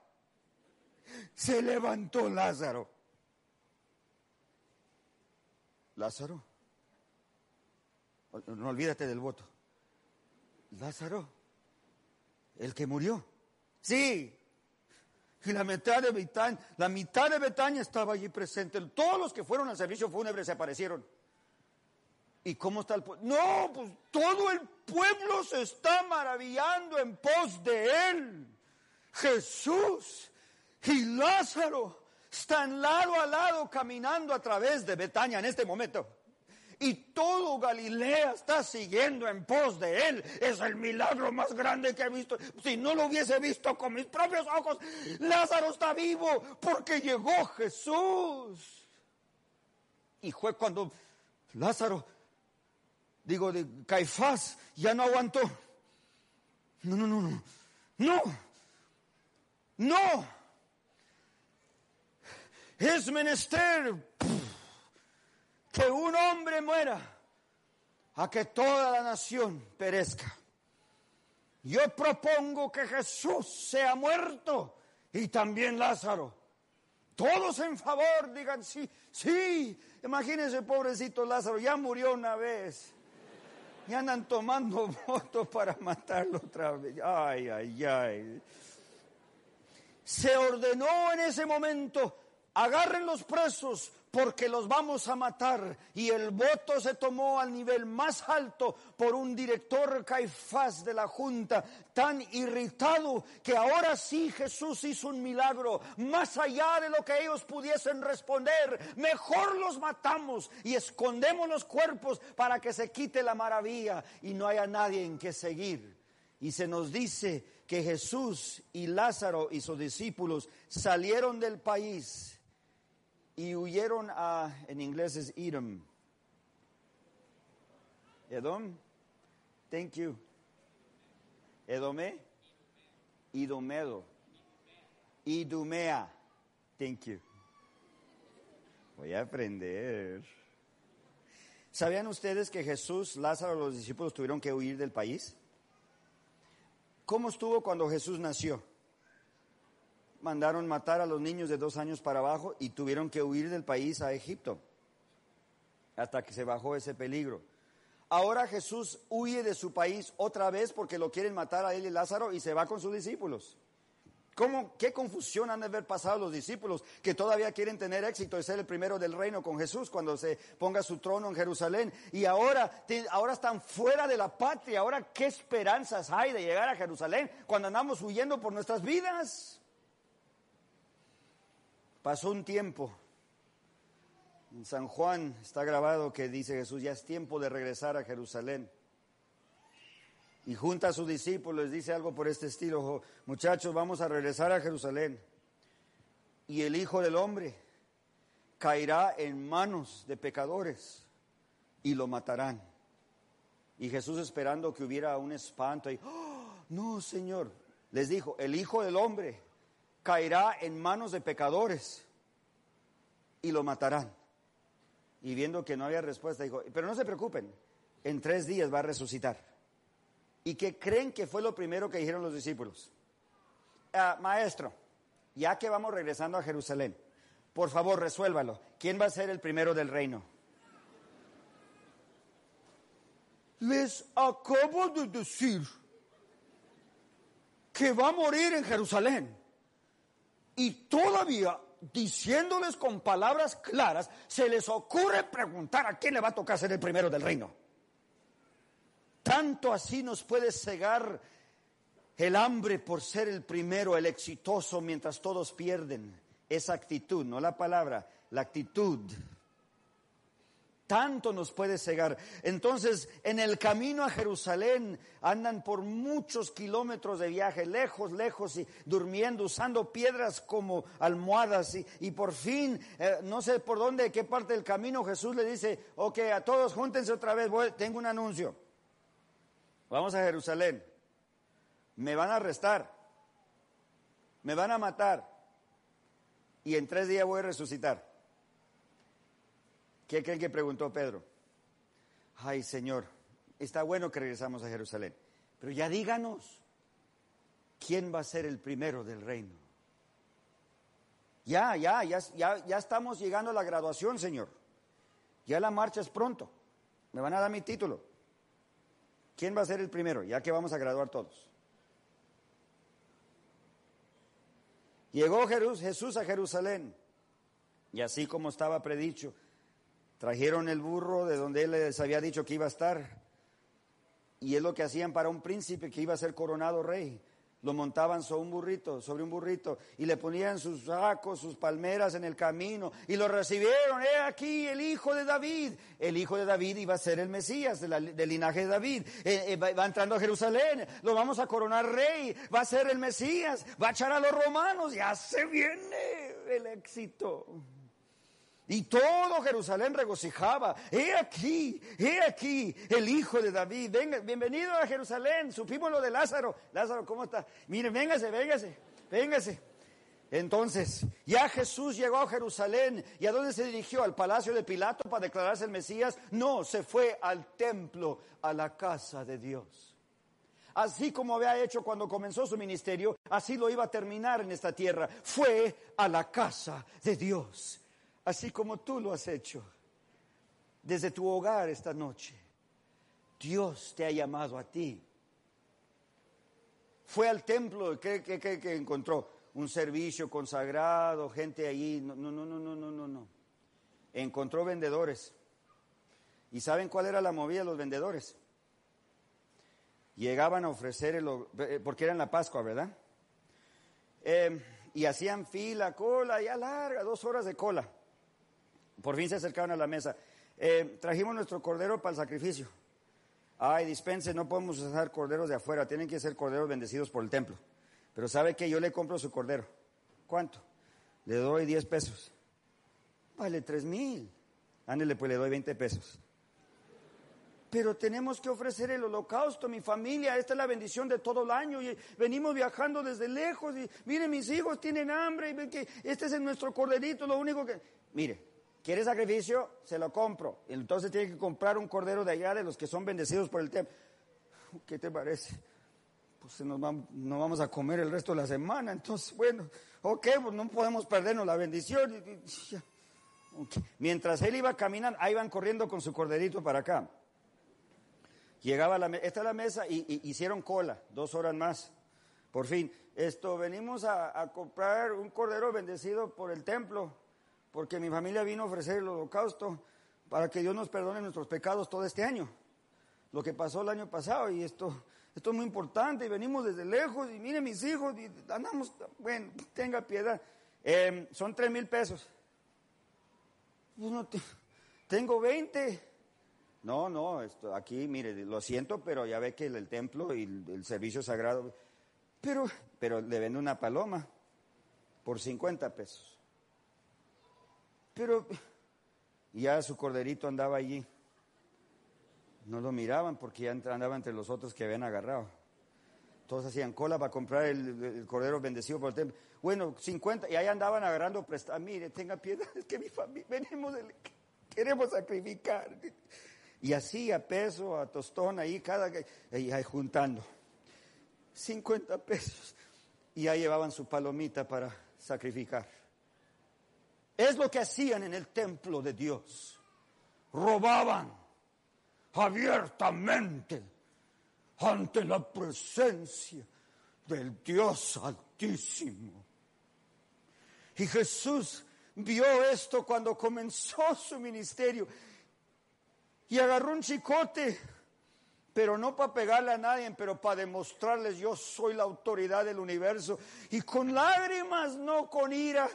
Se levantó Lázaro. Lázaro. No olvídate del voto. Lázaro, el que murió. Sí, y la mitad de Betania, la mitad de Betania estaba allí presente. Todos los que fueron al servicio fúnebre se aparecieron. ¿Y cómo está el pueblo? No, pues todo el pueblo se está maravillando en pos de él. Jesús y Lázaro están lado a lado caminando a través de Betania en este momento y todo Galilea está siguiendo en pos de él. Es el milagro más grande que he visto. Si no lo hubiese visto con mis propios ojos, Lázaro está vivo porque llegó Jesús. Y fue cuando Lázaro, digo, de Caifás, ya no aguantó. No, no, no, no. No. No. Es menester que un hombre muera a que toda la nación perezca. Yo propongo que Jesús sea muerto y también Lázaro. Todos en favor digan sí, sí. Imagínense, pobrecito Lázaro, ya murió una vez. Y andan tomando votos para matarlo otra vez. Ay, ay, ay. Se ordenó en ese momento, agarren los presos, porque los vamos a matar. Y el voto se tomó al nivel más alto por un director Caifás de la Junta, tan irritado que ahora sí Jesús hizo un milagro, más allá de lo que ellos pudiesen responder. Mejor los matamos y escondemos los cuerpos para que se quite la maravilla y no haya nadie en que seguir. Y se nos dice que Jesús y Lázaro y sus discípulos salieron del país y huyeron a, en inglés es Edom. Edom, thank you. Edome, Idomedo, Idumea, thank you. Voy a aprender. ¿Sabían ustedes que Jesús, Lázaro, los discípulos tuvieron que huir del país? ¿Cómo estuvo cuando Jesús nació? Mandaron matar a los niños de dos años para abajo y tuvieron que huir del país a Egipto hasta que se bajó ese peligro. Ahora Jesús huye de su país otra vez porque lo quieren matar a él y Lázaro y se va con sus discípulos. ¿Cómo, ¿Qué confusión han de haber pasado los discípulos que todavía quieren tener éxito y ser el primero del reino con Jesús cuando se ponga su trono en Jerusalén? Y ahora, ahora están fuera de la patria. Ahora, ¿qué esperanzas hay de llegar a Jerusalén cuando andamos huyendo por nuestras vidas? Pasó un tiempo. En San Juan está grabado que dice Jesús, ya es tiempo de regresar a Jerusalén. Y junta a sus discípulos dice algo por este estilo, muchachos, vamos a regresar a Jerusalén. Y el Hijo del Hombre caerá en manos de pecadores y lo matarán. Y Jesús esperando que hubiera un espanto y, ¡Oh, no, Señor, les dijo, el Hijo del Hombre caerá en manos de pecadores y lo matarán. Y viendo que no había respuesta, dijo, pero no se preocupen, en tres días va a resucitar. ¿Y que creen que fue lo primero que dijeron los discípulos? Ah, maestro, ya que vamos regresando a Jerusalén, por favor resuélvalo. ¿Quién va a ser el primero del reino? Les acabo de decir que va a morir en Jerusalén y todavía diciéndoles con palabras claras, se les ocurre preguntar a quién le va a tocar ser el primero del reino. Tanto así nos puede cegar el hambre por ser el primero, el exitoso, mientras todos pierden. Esa actitud, no la palabra, la actitud tanto nos puede cegar. Entonces, en el camino a Jerusalén andan por muchos kilómetros de viaje, lejos, lejos, y durmiendo, usando piedras como almohadas. Y, por fin, eh, no sé por dónde, qué parte del camino, Jesús le dice, ok, a todos júntense otra vez, tengo un anuncio. Vamos a Jerusalén. Me van a arrestar. Me van a matar. Y en tres días voy a resucitar. ¿Qué creen que preguntó Pedro? Ay, Señor, está bueno que regresamos a Jerusalén, pero ya díganos, ¿quién va a ser el primero del reino? Ya, ya, ya, ya, ya estamos llegando a la graduación, Señor. Ya la marcha es pronto. Me van a dar mi título. ¿Quién va a ser el primero? Ya que vamos a graduar todos. Llegó Jesús a Jerusalén y así como estaba predicho, Trajeron el burro de donde él les había dicho que iba a estar. Y es lo que hacían para un príncipe que iba a ser coronado rey. Lo montaban sobre un burrito, sobre un burrito, y le ponían sus sacos, sus palmeras en el camino, y lo recibieron. He aquí el hijo de David. El hijo de David iba a ser el Mesías del linaje de David. Eh, eh, va entrando a Jerusalén, lo vamos a coronar rey, va a ser el Mesías, va a echar a los romanos, ya se viene el éxito. Y todo Jerusalén regocijaba. He aquí, he aquí el hijo de David. Venga, bienvenido a Jerusalén. Supimos lo de Lázaro. Lázaro, ¿cómo está? Miren, véngase, véngase, véngase. Entonces, ya Jesús llegó a Jerusalén. ¿Y a dónde se dirigió? ¿Al palacio de Pilato para declararse el Mesías? No, se fue al templo, a la casa de Dios. Así como había hecho cuando comenzó su ministerio, así lo iba a terminar en esta tierra. Fue a la casa de Dios así como tú lo has hecho desde tu hogar esta noche. Dios te ha llamado a ti. Fue al templo, ¿qué, encontró? Un servicio consagrado, gente allí. No, no, no, no, no, no, no. Encontró vendedores. ¿Y saben cuál era la movida de los vendedores? Llegaban a ofrecer, el, eh, porque era en la Pascua, ¿verdad? Eh, y hacían fila, cola, ya larga, dos horas de cola. Por fin se acercaron a la mesa. Eh, trajimos nuestro cordero para el sacrificio. Ay, dispense, no podemos usar corderos de afuera, tienen que ser corderos bendecidos por el templo. Pero sabe que yo le compro su cordero. ¿Cuánto? Le doy 10 pesos. Vale 3 mil. Ándele, pues le doy 20 pesos. Pero tenemos que ofrecer el holocausto, mi familia. Esta es la bendición de todo el año. Y venimos viajando desde lejos. Y miren, mis hijos tienen hambre. Y ven que este es nuestro corderito, lo único que. Mire, ¿Quiere sacrificio? Se lo compro. Entonces tiene que comprar un cordero de allá, de los que son bendecidos por el templo. ¿Qué te parece? Pues nos vamos, no vamos a comer el resto de la semana. Entonces, bueno, ok, pues no podemos perdernos la bendición. Mientras él iba caminando, ahí iban corriendo con su corderito para acá. Llegaba la esta es la mesa y, hicieron cola, dos horas más. Por fin, esto, venimos a comprar un cordero bendecido por el templo porque mi familia vino a ofrecer el holocausto para que Dios nos perdone nuestros pecados todo este año. Lo que pasó el año pasado y esto, esto es muy importante y venimos desde lejos y miren mis hijos y andamos, bueno, tenga piedad. Em, son tres mil pesos. tengo 20. No, no, esto, aquí, mire, lo siento, pero ya ve que el, templo y el, el, servicio sagrado, pero, pero le vendo una paloma por 50 pesos. Pero ya su corderito andaba allí. No lo miraban porque ya andaba entre los otros que habían agarrado. Todos hacían cola para comprar el, cordero bendecido por el templo. Bueno, 50, y ahí andaban agarrando prestado. Ah, mire, tenga piedad, es que mi familia, venimos, queremos sacrificar. Y así a peso, a tostón, ahí cada, y ahí juntando. 50 pesos. Y ya llevaban su palomita para sacrificar. Es lo que hacían en el templo de Dios. Robaban abiertamente ante la presencia del Dios altísimo. Y Jesús vio esto cuando comenzó su ministerio y agarró un chicote pero no para pegarle a nadie, pero para demostrarles yo soy la autoridad del universo. Y con lágrimas, no con ira.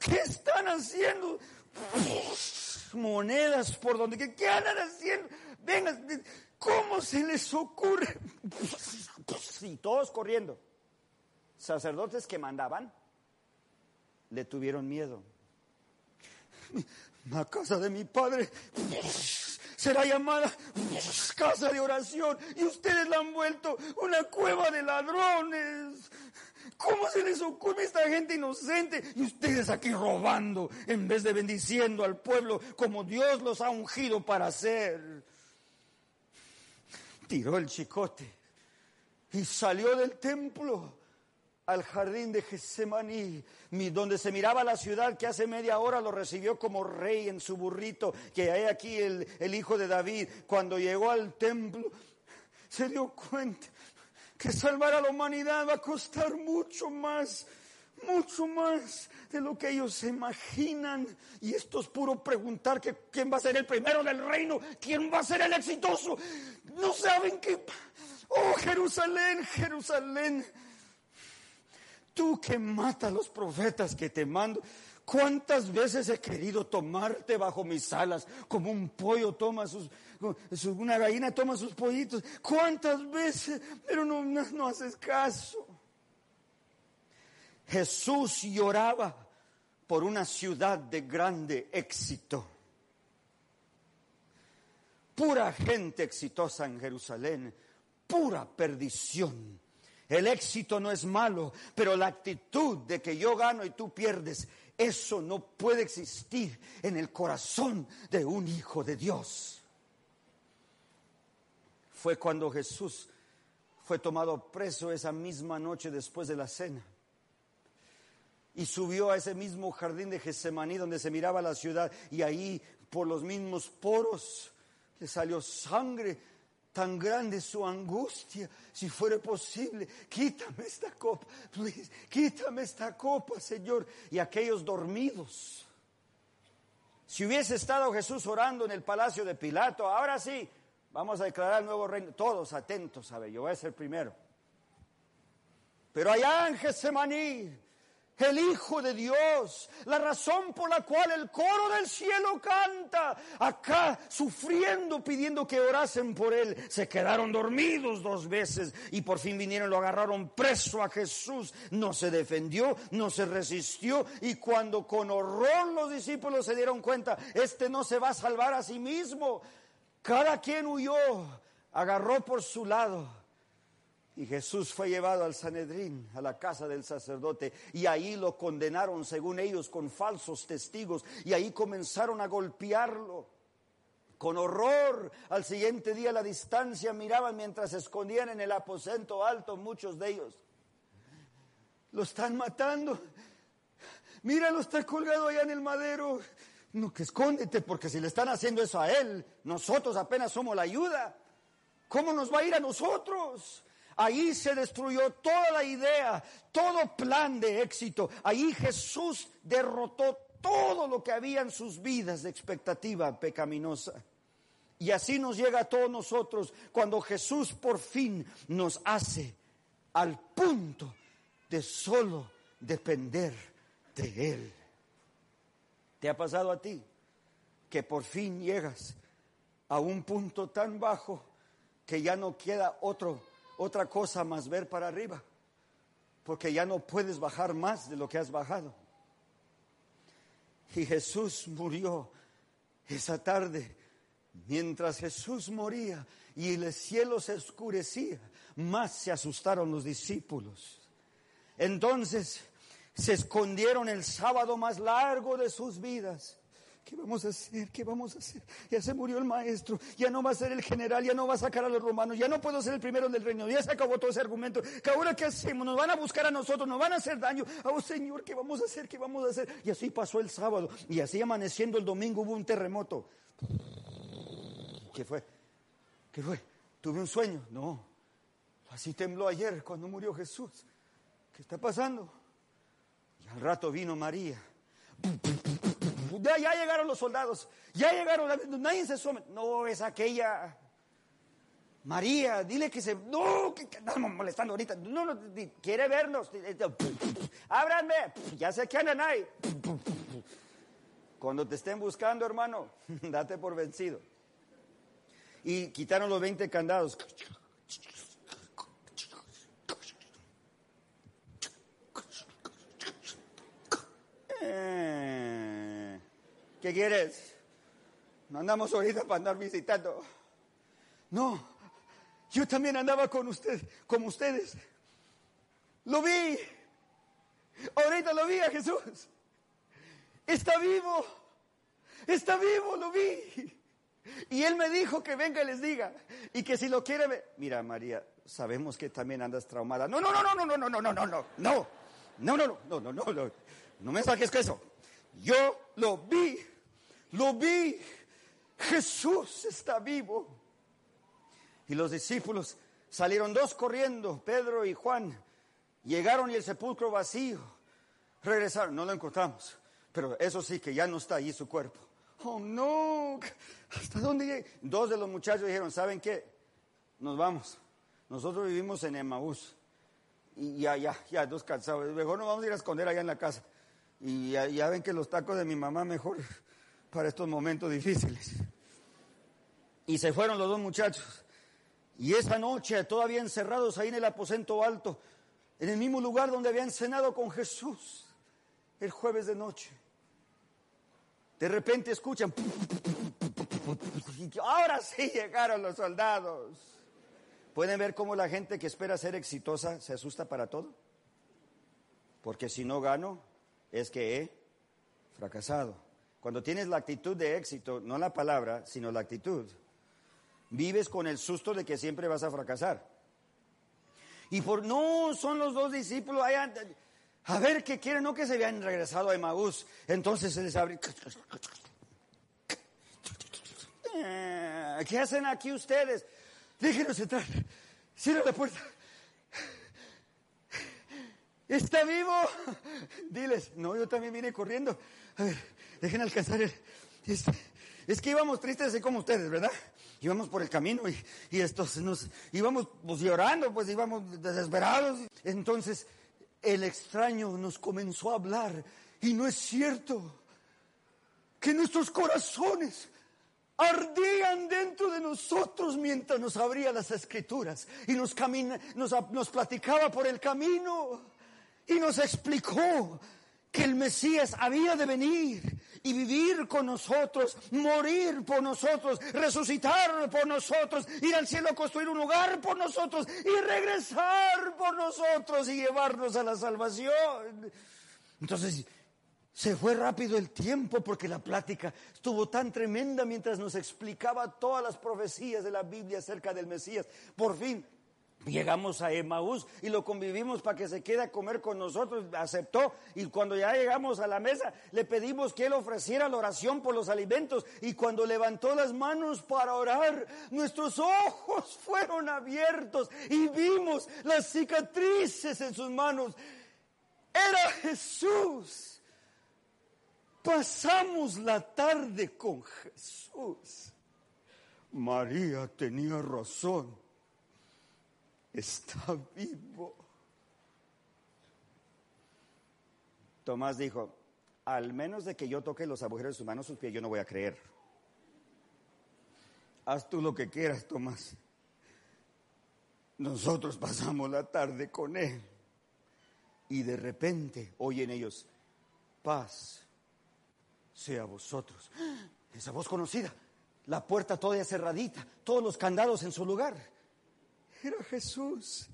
¿Qué están haciendo? Monedas por donde, ¿qué, andan haciendo? Vengan, ¿cómo se les ocurre? Y todos corriendo. Sacerdotes que mandaban le tuvieron miedo. La casa de mi padre será llamada casa de oración y ustedes la han vuelto una cueva de ladrones. ¿Cómo se les ocurre a esta gente inocente y ustedes aquí robando en vez de bendiciendo al pueblo como Dios los ha ungido para hacer? Tiró el chicote y salió del templo al jardín de Getsemaní, donde se miraba la ciudad que hace media hora lo recibió como rey en su burrito, que hay aquí el, el hijo de David. Cuando llegó al templo, se dio cuenta que salvar a la humanidad va a costar mucho más, mucho más de lo que ellos se imaginan. Y esto es puro preguntar que quién va a ser el primero del reino, quién va a ser el exitoso. No saben qué. Oh, Jerusalén, Jerusalén Tú que matas a los profetas que te mando. ¿Cuántas veces he querido tomarte bajo mis alas como un pollo toma sus, una gallina toma sus pollitos? ¿Cuántas veces? Pero no, no haces caso. Jesús lloraba por una ciudad de grande éxito. Pura gente exitosa en Jerusalén, pura perdición el éxito no es malo, pero la actitud de que yo gano y tú pierdes, eso no puede existir en el corazón de un hijo de Dios. Fue cuando Jesús fue tomado preso esa misma noche después de la cena y subió a ese mismo jardín de Getsemaní donde se miraba la ciudad y ahí por los mismos poros le salió sangre tan grande su angustia, si fuera posible, quítame esta copa, please, quítame esta copa, Señor. Y aquellos dormidos. Si hubiese estado Jesús orando en el palacio de Pilato, ahora sí, vamos a declarar el nuevo reino, todos atentos, a ver, yo voy a ser primero. Pero allá en Getsemaní, el Hijo de Dios, la razón por la cual el coro del cielo canta, acá sufriendo, pidiendo que orasen por él, se quedaron dormidos dos veces y por fin vinieron, lo agarraron preso a Jesús, no se defendió, no se resistió y cuando con horror los discípulos se dieron cuenta, este no se va a salvar a sí mismo, cada quien huyó, agarró por su lado y Jesús fue llevado al Sanedrín, a la casa del sacerdote, y ahí lo condenaron, según ellos, con falsos testigos, y ahí comenzaron a golpearlo. Con horror, al siguiente día a la distancia miraban mientras se escondían en el aposento alto, muchos de ellos. Lo están matando. Míralo, está colgado allá en el madero. No, que escóndete, porque si le están haciendo eso a él, nosotros apenas somos la ayuda. ¿Cómo nos va a ir a nosotros? Ahí se destruyó toda la idea, todo plan de éxito. Ahí Jesús derrotó todo lo que había en sus vidas de expectativa pecaminosa. Y así nos llega a todos nosotros cuando Jesús por fin nos hace al punto de solo depender de Él. ¿Te ha pasado a ti que por fin llegas a un punto tan bajo que ya no queda otro otra cosa más ver para arriba, porque ya no puedes bajar más de lo que has bajado. Y Jesús murió esa tarde. Mientras Jesús moría y el cielo se oscurecía, más se asustaron los discípulos. Entonces se escondieron el sábado más largo de sus vidas ¿Qué vamos a hacer? ¿Qué vamos a hacer? Ya se murió el maestro, ya no va a ser el general, ya no va a sacar a los romanos, ya no puedo ser el primero del reino, ya se acabó todo ese argumento. ¿Qué ahora qué hacemos? Nos van a buscar a nosotros, nos van a hacer daño. Oh Señor, ¿qué vamos a hacer? ¿Qué vamos a hacer? Y así pasó el sábado, y así amaneciendo el domingo hubo un terremoto. ¿Qué fue? ¿Qué fue? ¿Tuve un sueño? No. Así tembló ayer cuando murió Jesús. ¿Qué está pasando? Y al rato vino María ya, llegaron los soldados, ya llegaron, nadie se somete. No, es aquella. María, dile que se... No, que, que andamos molestando ahorita. No, no, quiere vernos. Ábranme. Ya sé que andan ahí. Cuando te estén buscando, hermano, date por vencido. Y quitaron los 20 candados. Eh, ¿Qué quieres? No andamos ahorita para andar visitando. No, yo también andaba con usted, como ustedes. Lo vi. Ahorita lo vi a Jesús. Está vivo. Está vivo, lo vi. Y él me dijo que venga y les diga. Y que si lo quiere ver. Mira, María, sabemos que también andas traumada. No, no, no, no, no, no, no, no, no, no, no. No, no, no, no, no, no, no, no. Me saques que eso. Yo lo vi. Lo vi. Jesús está vivo. Y los discípulos salieron dos corriendo, Pedro y Juan. Llegaron y el sepulcro vacío. Regresaron, no lo encontramos. Pero eso sí que ya no está allí su cuerpo. Oh no, ¿hasta dónde llegué? Dos de los muchachos dijeron, ¿saben qué? Nos vamos. Nosotros vivimos en Emaús. Y ya, ya, ya, dos cansados. Mejor nos vamos a ir a esconder allá en la casa. Y ya, ya ven que los tacos de mi mamá mejor para estos momentos difíciles. Y se fueron los dos muchachos. Y esa noche, todavía encerrados ahí en el aposento alto, en el mismo lugar donde habían cenado con Jesús, el jueves de noche, de repente escuchan, ahora sí llegaron los soldados. ¿Pueden ver cómo la gente que espera ser exitosa se asusta para todo? Porque si no gano, es que he fracasado. Cuando tienes la actitud de éxito, no la palabra, sino la actitud, vives con el susto de que siempre vas a fracasar. Y por no, son los dos discípulos, andan. a ver qué quieren, no que se habían regresado a Emaús. Entonces se les abre. Eh, ¿Qué hacen aquí ustedes? Déjenos entrar. Cierra la puerta. ¿Está vivo? Diles, no, yo también vine corriendo. A ver, dejen alcanzar el... es que íbamos tristes así como ustedes, ¿verdad? Íbamos por el camino y, y estos nos íbamos pues llorando, pues íbamos desesperados. Entonces el extraño nos comenzó a hablar y no es cierto que nuestros corazones ardían dentro de nosotros mientras nos abría las escrituras y nos, camina, nos, nos platicaba por el camino y nos explicó que el Mesías había de venir y vivir con nosotros, morir por nosotros, resucitar por nosotros, ir al cielo a construir un lugar por nosotros y regresar por nosotros y llevarnos a la salvación. Entonces, se fue rápido el tiempo porque la plática estuvo tan tremenda mientras nos explicaba todas las profecías de la Biblia acerca del Mesías. Por fin llegamos a Emaús y lo convivimos para que se quede a comer con nosotros. Aceptó y cuando ya llegamos a la mesa le pedimos que él ofreciera la oración por los alimentos y cuando levantó las manos para orar, nuestros ojos fueron abiertos y vimos las cicatrices en sus manos. Era Jesús. Pasamos la tarde con Jesús. María tenía razón. Está vivo. Tomás dijo, al menos de que yo toque los agujeros de sus manos, sus pies, yo no voy a creer. Haz tú lo que quieras, Tomás. Nosotros pasamos la tarde con él. Y de repente oyen ellos, paz sea vosotros. Esa voz conocida, la puerta todavía cerradita, todos los candados en su lugar. Era Jesús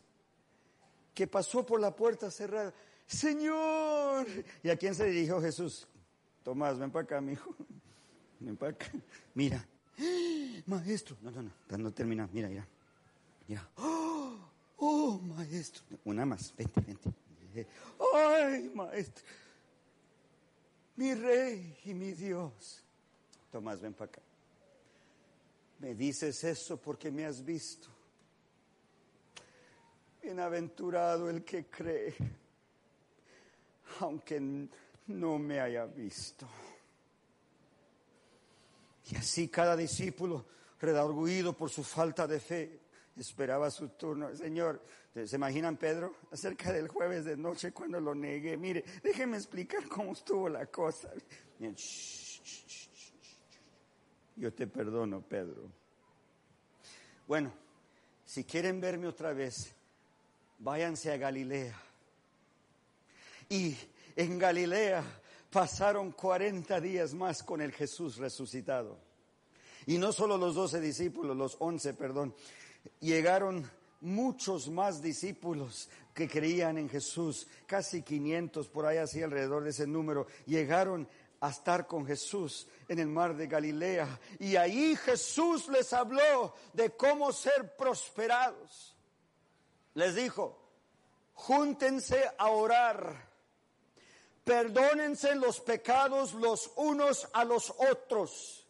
que pasó por la puerta cerrada. Señor. ¿Y a quién se dirigió Jesús? Tomás, ven para acá, mi hijo. Ven para acá. Mira. Maestro. No, no, no. No termina. Mira, mira. Mira. Oh, oh, maestro. Una más. Vente, vente. Ay, maestro mi rey y mi Dios. Tomás, ven para acá. Me dices eso porque me has visto. Bienaventurado el que cree, aunque no me haya visto. Y así cada discípulo, redarguido por su falta de fe, esperaba su turno. Señor, ¿se imaginan Pedro? Acerca del jueves de noche cuando lo negué. Mire, déjeme explicar cómo estuvo la cosa. Yo te perdono, Pedro. Bueno, si quieren verme otra vez, váyanse a Galilea. Y en Galilea pasaron 40 días más con el Jesús resucitado. Y no solo los doce discípulos, los once, perdón, llegaron muchos más discípulos que creían en Jesús, casi 500 por ahí así alrededor de ese número, llegaron a estar con Jesús en el mar de Galilea. Y ahí Jesús les habló de cómo ser prosperados. Les dijo, júntense a orar, perdónense los pecados los unos a los otros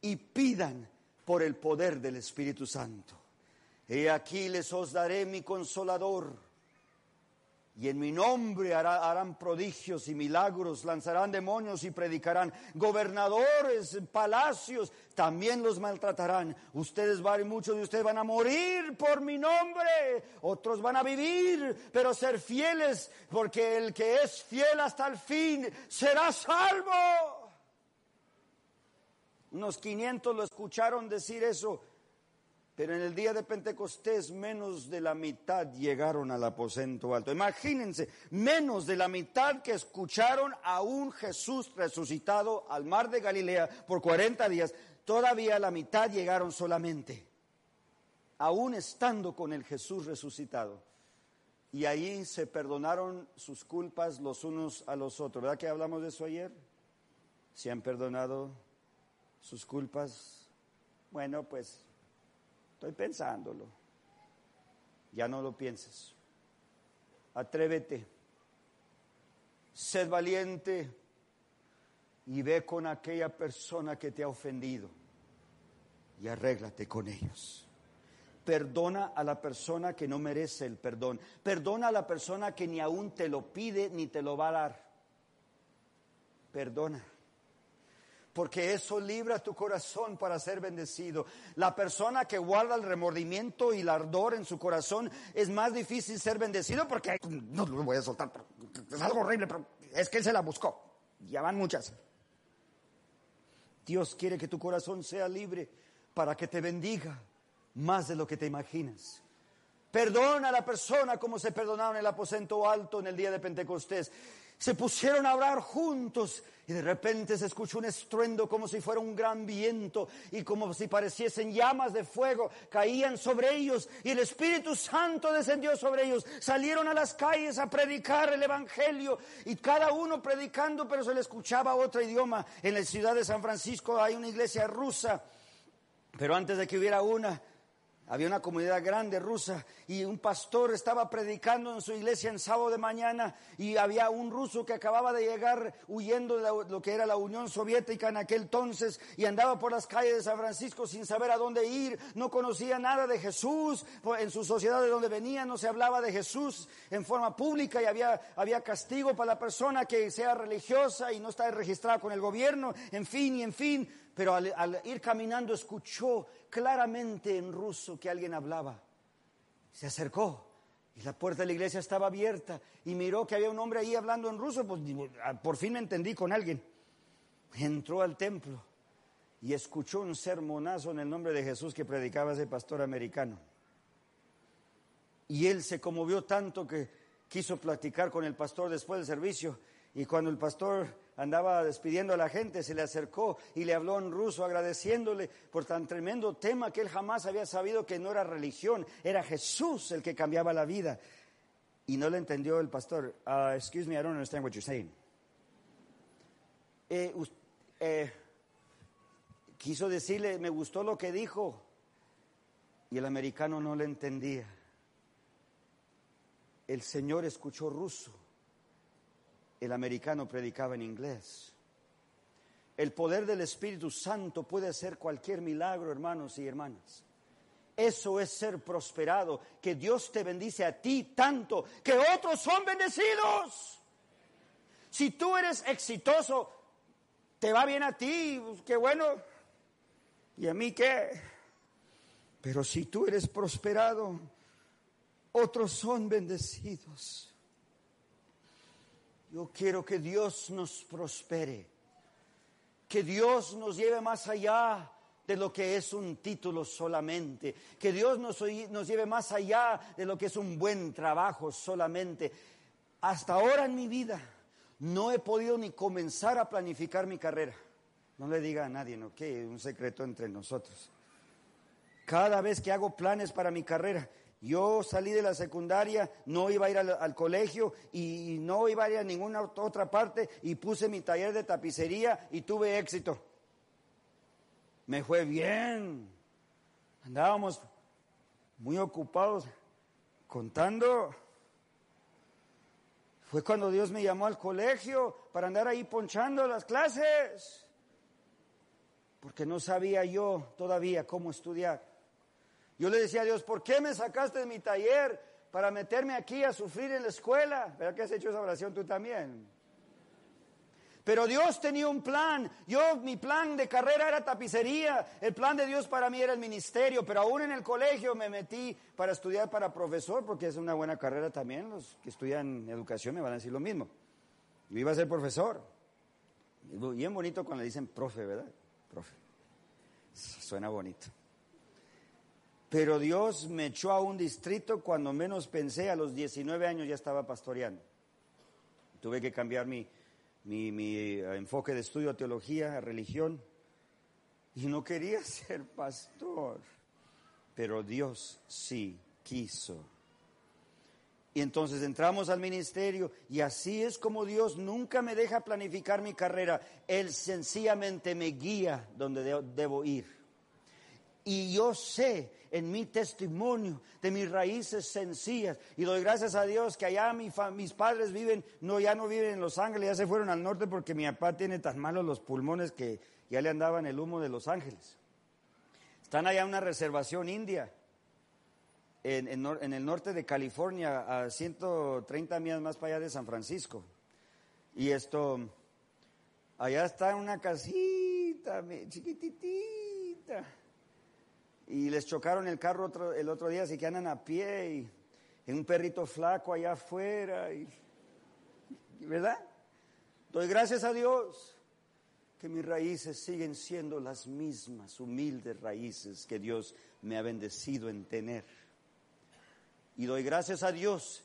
y pidan por el poder del Espíritu Santo. He aquí les os daré mi consolador y en mi nombre harán prodigios y milagros, lanzarán demonios y predicarán. Gobernadores, palacios, también los maltratarán. Ustedes van, muchos de ustedes van a morir por mi nombre. Otros van a vivir, pero ser fieles, porque el que es fiel hasta el fin será salvo. Unos 500 lo escucharon decir eso pero en el día de Pentecostés menos de la mitad llegaron al aposento alto. Imagínense, menos de la mitad que escucharon a un Jesús resucitado al mar de Galilea por 40 días, todavía la mitad llegaron solamente, aún estando con el Jesús resucitado. Y ahí se perdonaron sus culpas los unos a los otros. ¿Verdad que hablamos de eso ayer? ¿Se han perdonado sus culpas? Bueno, pues Estoy pensándolo. Ya no lo pienses. Atrévete. Sed valiente y ve con aquella persona que te ha ofendido y arréglate con ellos. Perdona a la persona que no merece el perdón. Perdona a la persona que ni aún te lo pide ni te lo va a dar. Perdona porque eso libra tu corazón para ser bendecido. La persona que guarda el remordimiento y el ardor en su corazón es más difícil ser bendecido porque no lo voy a soltar, es algo horrible, pero es que él se la buscó. Ya van muchas. Dios quiere que tu corazón sea libre para que te bendiga más de lo que te imaginas. Perdona a la persona como se perdonaron en el aposento alto en el día de Pentecostés se pusieron a hablar juntos y de repente se escuchó un estruendo como si fuera un gran viento y como si pareciesen llamas de fuego caían sobre ellos y el Espíritu Santo descendió sobre ellos. Salieron a las calles a predicar el Evangelio y cada uno predicando pero se le escuchaba otro idioma. En la ciudad de San Francisco hay una iglesia rusa, pero antes de que hubiera una, había una comunidad grande rusa y un pastor estaba predicando en su iglesia en sábado de mañana y había un ruso que acababa de llegar huyendo de lo que era la Unión Soviética en aquel entonces y andaba por las calles de San Francisco sin saber a dónde ir, no conocía nada de Jesús, en su sociedad de donde venía no se hablaba de Jesús en forma pública y había, había castigo para la persona que sea religiosa y no está registrada con el gobierno, en fin y en fin pero al, ir caminando escuchó claramente en ruso que alguien hablaba. Se acercó y la puerta de la iglesia estaba abierta y miró que había un hombre ahí hablando en ruso, pues ah, por fin me entendí con alguien. Entró al templo y escuchó un sermonazo en el nombre de Jesús que predicaba ese pastor americano. Y él se conmovió tanto que quiso platicar con el pastor después del servicio y cuando el pastor andaba despidiendo a la gente, se le acercó y le habló en ruso agradeciéndole por tan tremendo tema que él jamás había sabido que no era religión, era Jesús el que cambiaba la vida. Y no le entendió el pastor. Uh, excuse me, I don't understand what you're saying. Eh, eh, quiso decirle, me gustó lo que dijo. Y el americano no le entendía. El Señor escuchó ruso el americano predicaba en inglés. El poder del Espíritu Santo puede hacer cualquier milagro, hermanos y hermanas. Eso es ser prosperado, que Dios te bendice a ti tanto que otros son bendecidos. Si tú eres exitoso, te va bien a ti, qué bueno. ¿Y a mí qué? Pero si tú eres prosperado, otros son bendecidos. Yo quiero que Dios nos prospere, que Dios nos lleve más allá de lo que es un título solamente, que Dios nos, nos lleve más allá de lo que es un buen trabajo solamente. Hasta ahora en mi vida no he podido ni comenzar a planificar mi carrera. No le diga a nadie, ¿no? Que un secreto entre nosotros. Cada vez que hago planes para mi carrera, yo salí de la secundaria, no iba a ir al, colegio y no iba a ir a ninguna otra parte y puse mi taller de tapicería y tuve éxito. Me fue bien. Andábamos muy ocupados contando. Fue cuando Dios me llamó al colegio para andar ahí ponchando las clases. Porque no sabía yo todavía cómo estudiar. Yo le decía a Dios, ¿por qué me sacaste de mi taller para meterme aquí a sufrir en la escuela? ¿Verdad que has hecho esa oración tú también? Pero Dios tenía un plan. Yo, mi plan de carrera era tapicería. El plan de Dios para mí era el ministerio. Pero aún en el colegio me metí para estudiar para profesor, porque es una buena carrera también. Los que estudian educación me van a decir lo mismo. Yo iba a ser profesor. Bien bonito cuando le dicen profe, ¿verdad? Profe. Suena bonito. Pero Dios me echó a un distrito cuando menos pensé, a los 19 años ya estaba pastoreando. Tuve que cambiar mi, mi, eh, enfoque de estudio a teología, a religión, y no quería ser pastor, pero Dios sí quiso. Y entonces entramos al ministerio y así es como Dios nunca me deja planificar mi carrera. Él sencillamente me guía donde debo ir. Y yo sé en mi testimonio de mis raíces sencillas. Y doy gracias a Dios que allá mis padres viven, no, ya no viven en Los Ángeles, ya se fueron al norte porque mi papá tiene tan malos los pulmones que ya le andaban el humo de Los Ángeles. Están allá en una reservación india, en, en el norte de California, a 130 millas más para allá de San Francisco. Y esto, allá está una casita chiquititita y les chocaron el carro el otro día, así que andan a pie y en un perrito flaco allá afuera. ¿Verdad? Doy gracias a Dios que mis raíces siguen siendo las mismas humildes raíces que Dios me ha bendecido en tener. Y doy gracias a Dios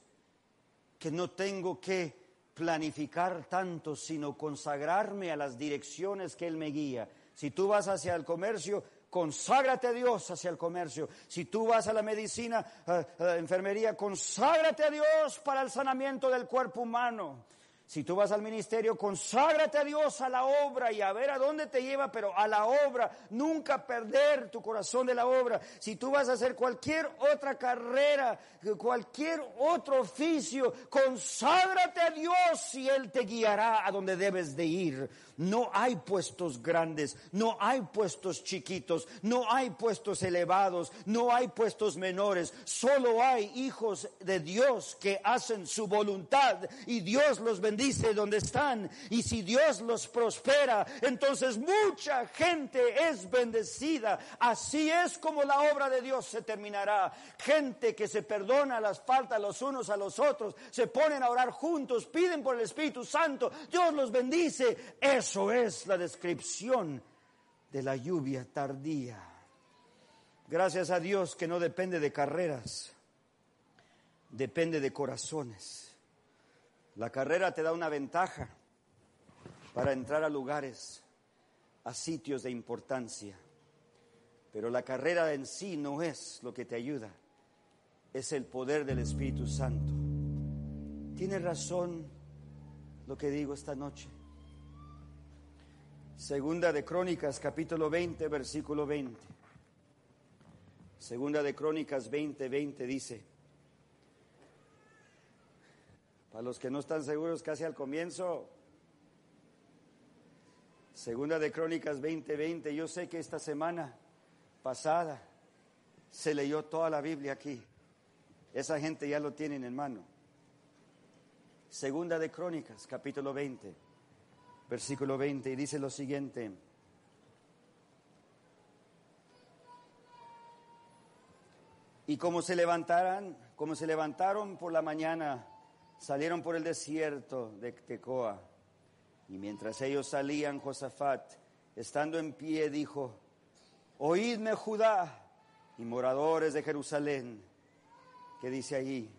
que no tengo que planificar tanto, sino consagrarme a las direcciones que Él me guía. Si tú vas hacia el comercio, conságrate a Dios hacia el comercio. Si tú vas a la medicina, a la enfermería, conságrate a Dios para el sanamiento del cuerpo humano. Si tú vas al ministerio, conságrate a Dios a la obra y a ver a dónde te lleva, pero a la obra, nunca perder tu corazón de la obra. Si tú vas a hacer cualquier otra carrera, cualquier otro oficio, conságrate a Dios y Él te guiará a donde debes de ir. No hay puestos grandes, no hay puestos chiquitos, no hay puestos elevados, no hay puestos menores, solo hay hijos de Dios que hacen su voluntad y Dios los bendice dice donde están. Y si Dios los prospera, entonces mucha gente es bendecida. Así es como la obra de Dios se terminará. Gente que se perdona las faltas los unos a los otros, se ponen a orar juntos, piden por el Espíritu Santo, Dios los bendice. Eso es la descripción de la lluvia tardía. Gracias a Dios que no depende de carreras, depende de corazones. La carrera te da una ventaja para entrar a lugares, a sitios de importancia. Pero la carrera en sí no es lo que te ayuda, es el poder del Espíritu Santo. Tiene razón lo que digo esta noche. Segunda de Crónicas, capítulo 20, versículo 20. Segunda de Crónicas 20, 20 dice, para los que no están seguros, casi al comienzo, Segunda de Crónicas 20:20, yo sé que esta semana pasada se leyó toda la Biblia aquí. Esa gente ya lo tienen en mano. Segunda de Crónicas, capítulo 20, versículo 20, y dice lo siguiente. Y como se levantaran, como se levantaron por la mañana, salieron por el desierto de Tecoa. Y mientras ellos salían, Josafat, estando en pie, dijo, Oídme Judá y moradores de Jerusalén, que dice allí,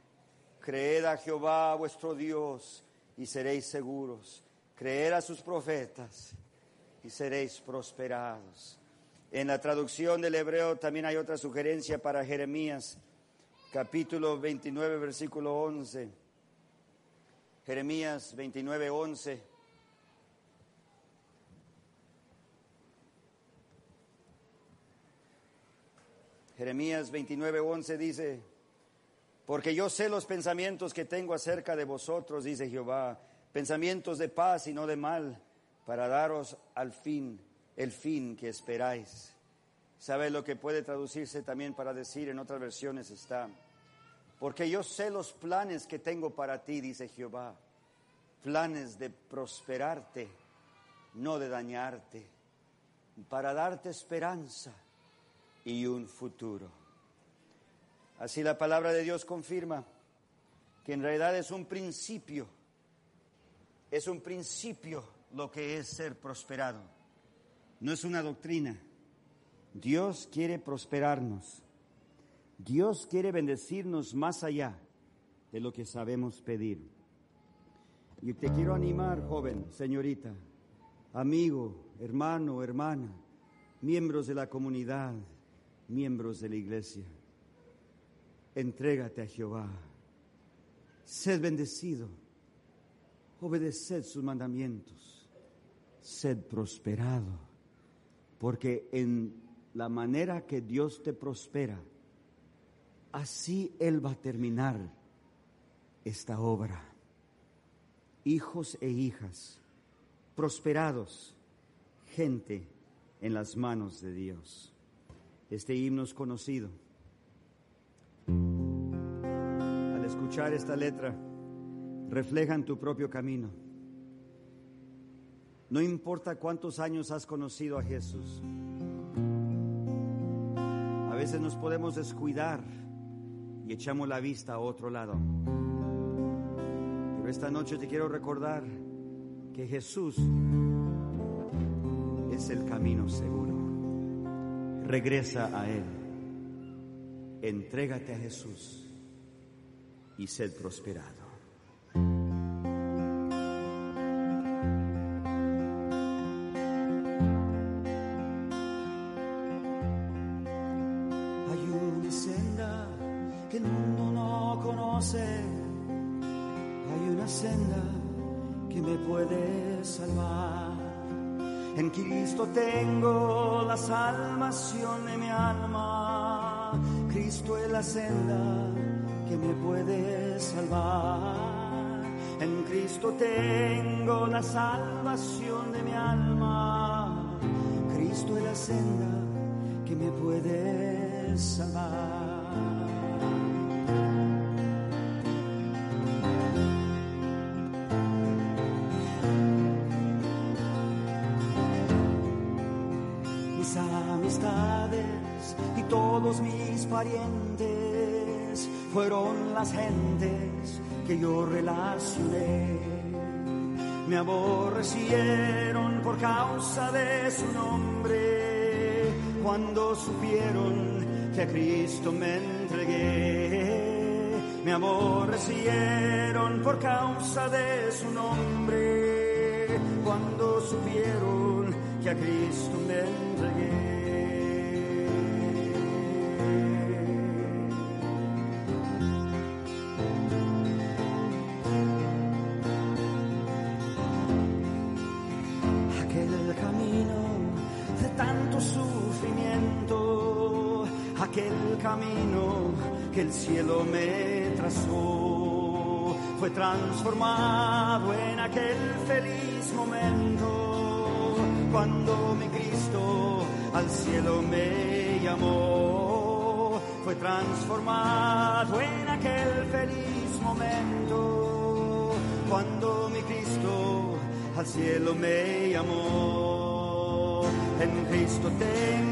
creed a Jehová vuestro Dios y seréis seguros, creed a sus profetas y seréis prosperados. En la traducción del hebreo también hay otra sugerencia para Jeremías, capítulo 29, versículo 11. Jeremías 29, 11. Jeremías 29, 11 dice, porque yo sé los pensamientos que tengo acerca de vosotros, dice Jehová, pensamientos de paz y no de mal, para daros al fin el fin que esperáis. ¿Sabe lo que puede traducirse también para decir en otras versiones está? Porque yo sé los planes que tengo para ti, dice Jehová, planes de prosperarte, no de dañarte, para darte esperanza y un futuro. Así la palabra de Dios confirma que en realidad es un principio, es un principio lo que es ser prosperado, no es una doctrina. Dios quiere prosperarnos, Dios quiere bendecirnos más allá de lo que sabemos pedir. Y te quiero animar, joven, señorita, amigo, hermano, hermana, miembros de la comunidad, miembros de la iglesia. Entrégate a Jehová. Sed bendecido. Obedeced sus mandamientos. Sed prosperado. Porque en la manera que Dios te prospera, así Él va a terminar esta obra. Hijos e hijas, prosperados, gente en las manos de Dios. Este himno es conocido. Al escuchar esta letra, reflejan tu propio camino. No importa cuántos años has conocido a Jesús. A veces nos podemos descuidar echamos la vista a otro lado. Pero esta noche te quiero recordar que Jesús es el camino seguro regresa a Él. Entrégate a Jesús y sed prosperado. Senda que me puede salvar. En Cristo tengo la salvación de mi alma. Cristo es la senda que me puede salvar. Fueron las gentes que yo relacioné. Me aborrecieron por causa de su nombre cuando supieron que a Cristo me entregué. Me aborrecieron por causa de su nombre cuando supieron que a Cristo me entregué. Aquel camino que el cielo me trazó, fue transformado en aquel feliz momento cuando mi Cristo al cielo me llamó. Fue transformado en aquel feliz momento cuando mi Cristo al cielo me llamó. En Cristo tengo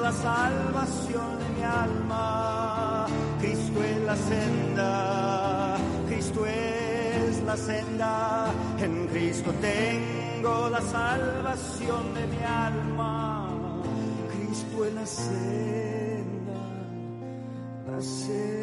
la la salvación de mi alma. Cristo es la senda, Cristo es la senda, en Cristo tengo la salvación de mi alma. Cristo es la senda, la senda.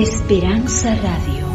Esperanza Radio.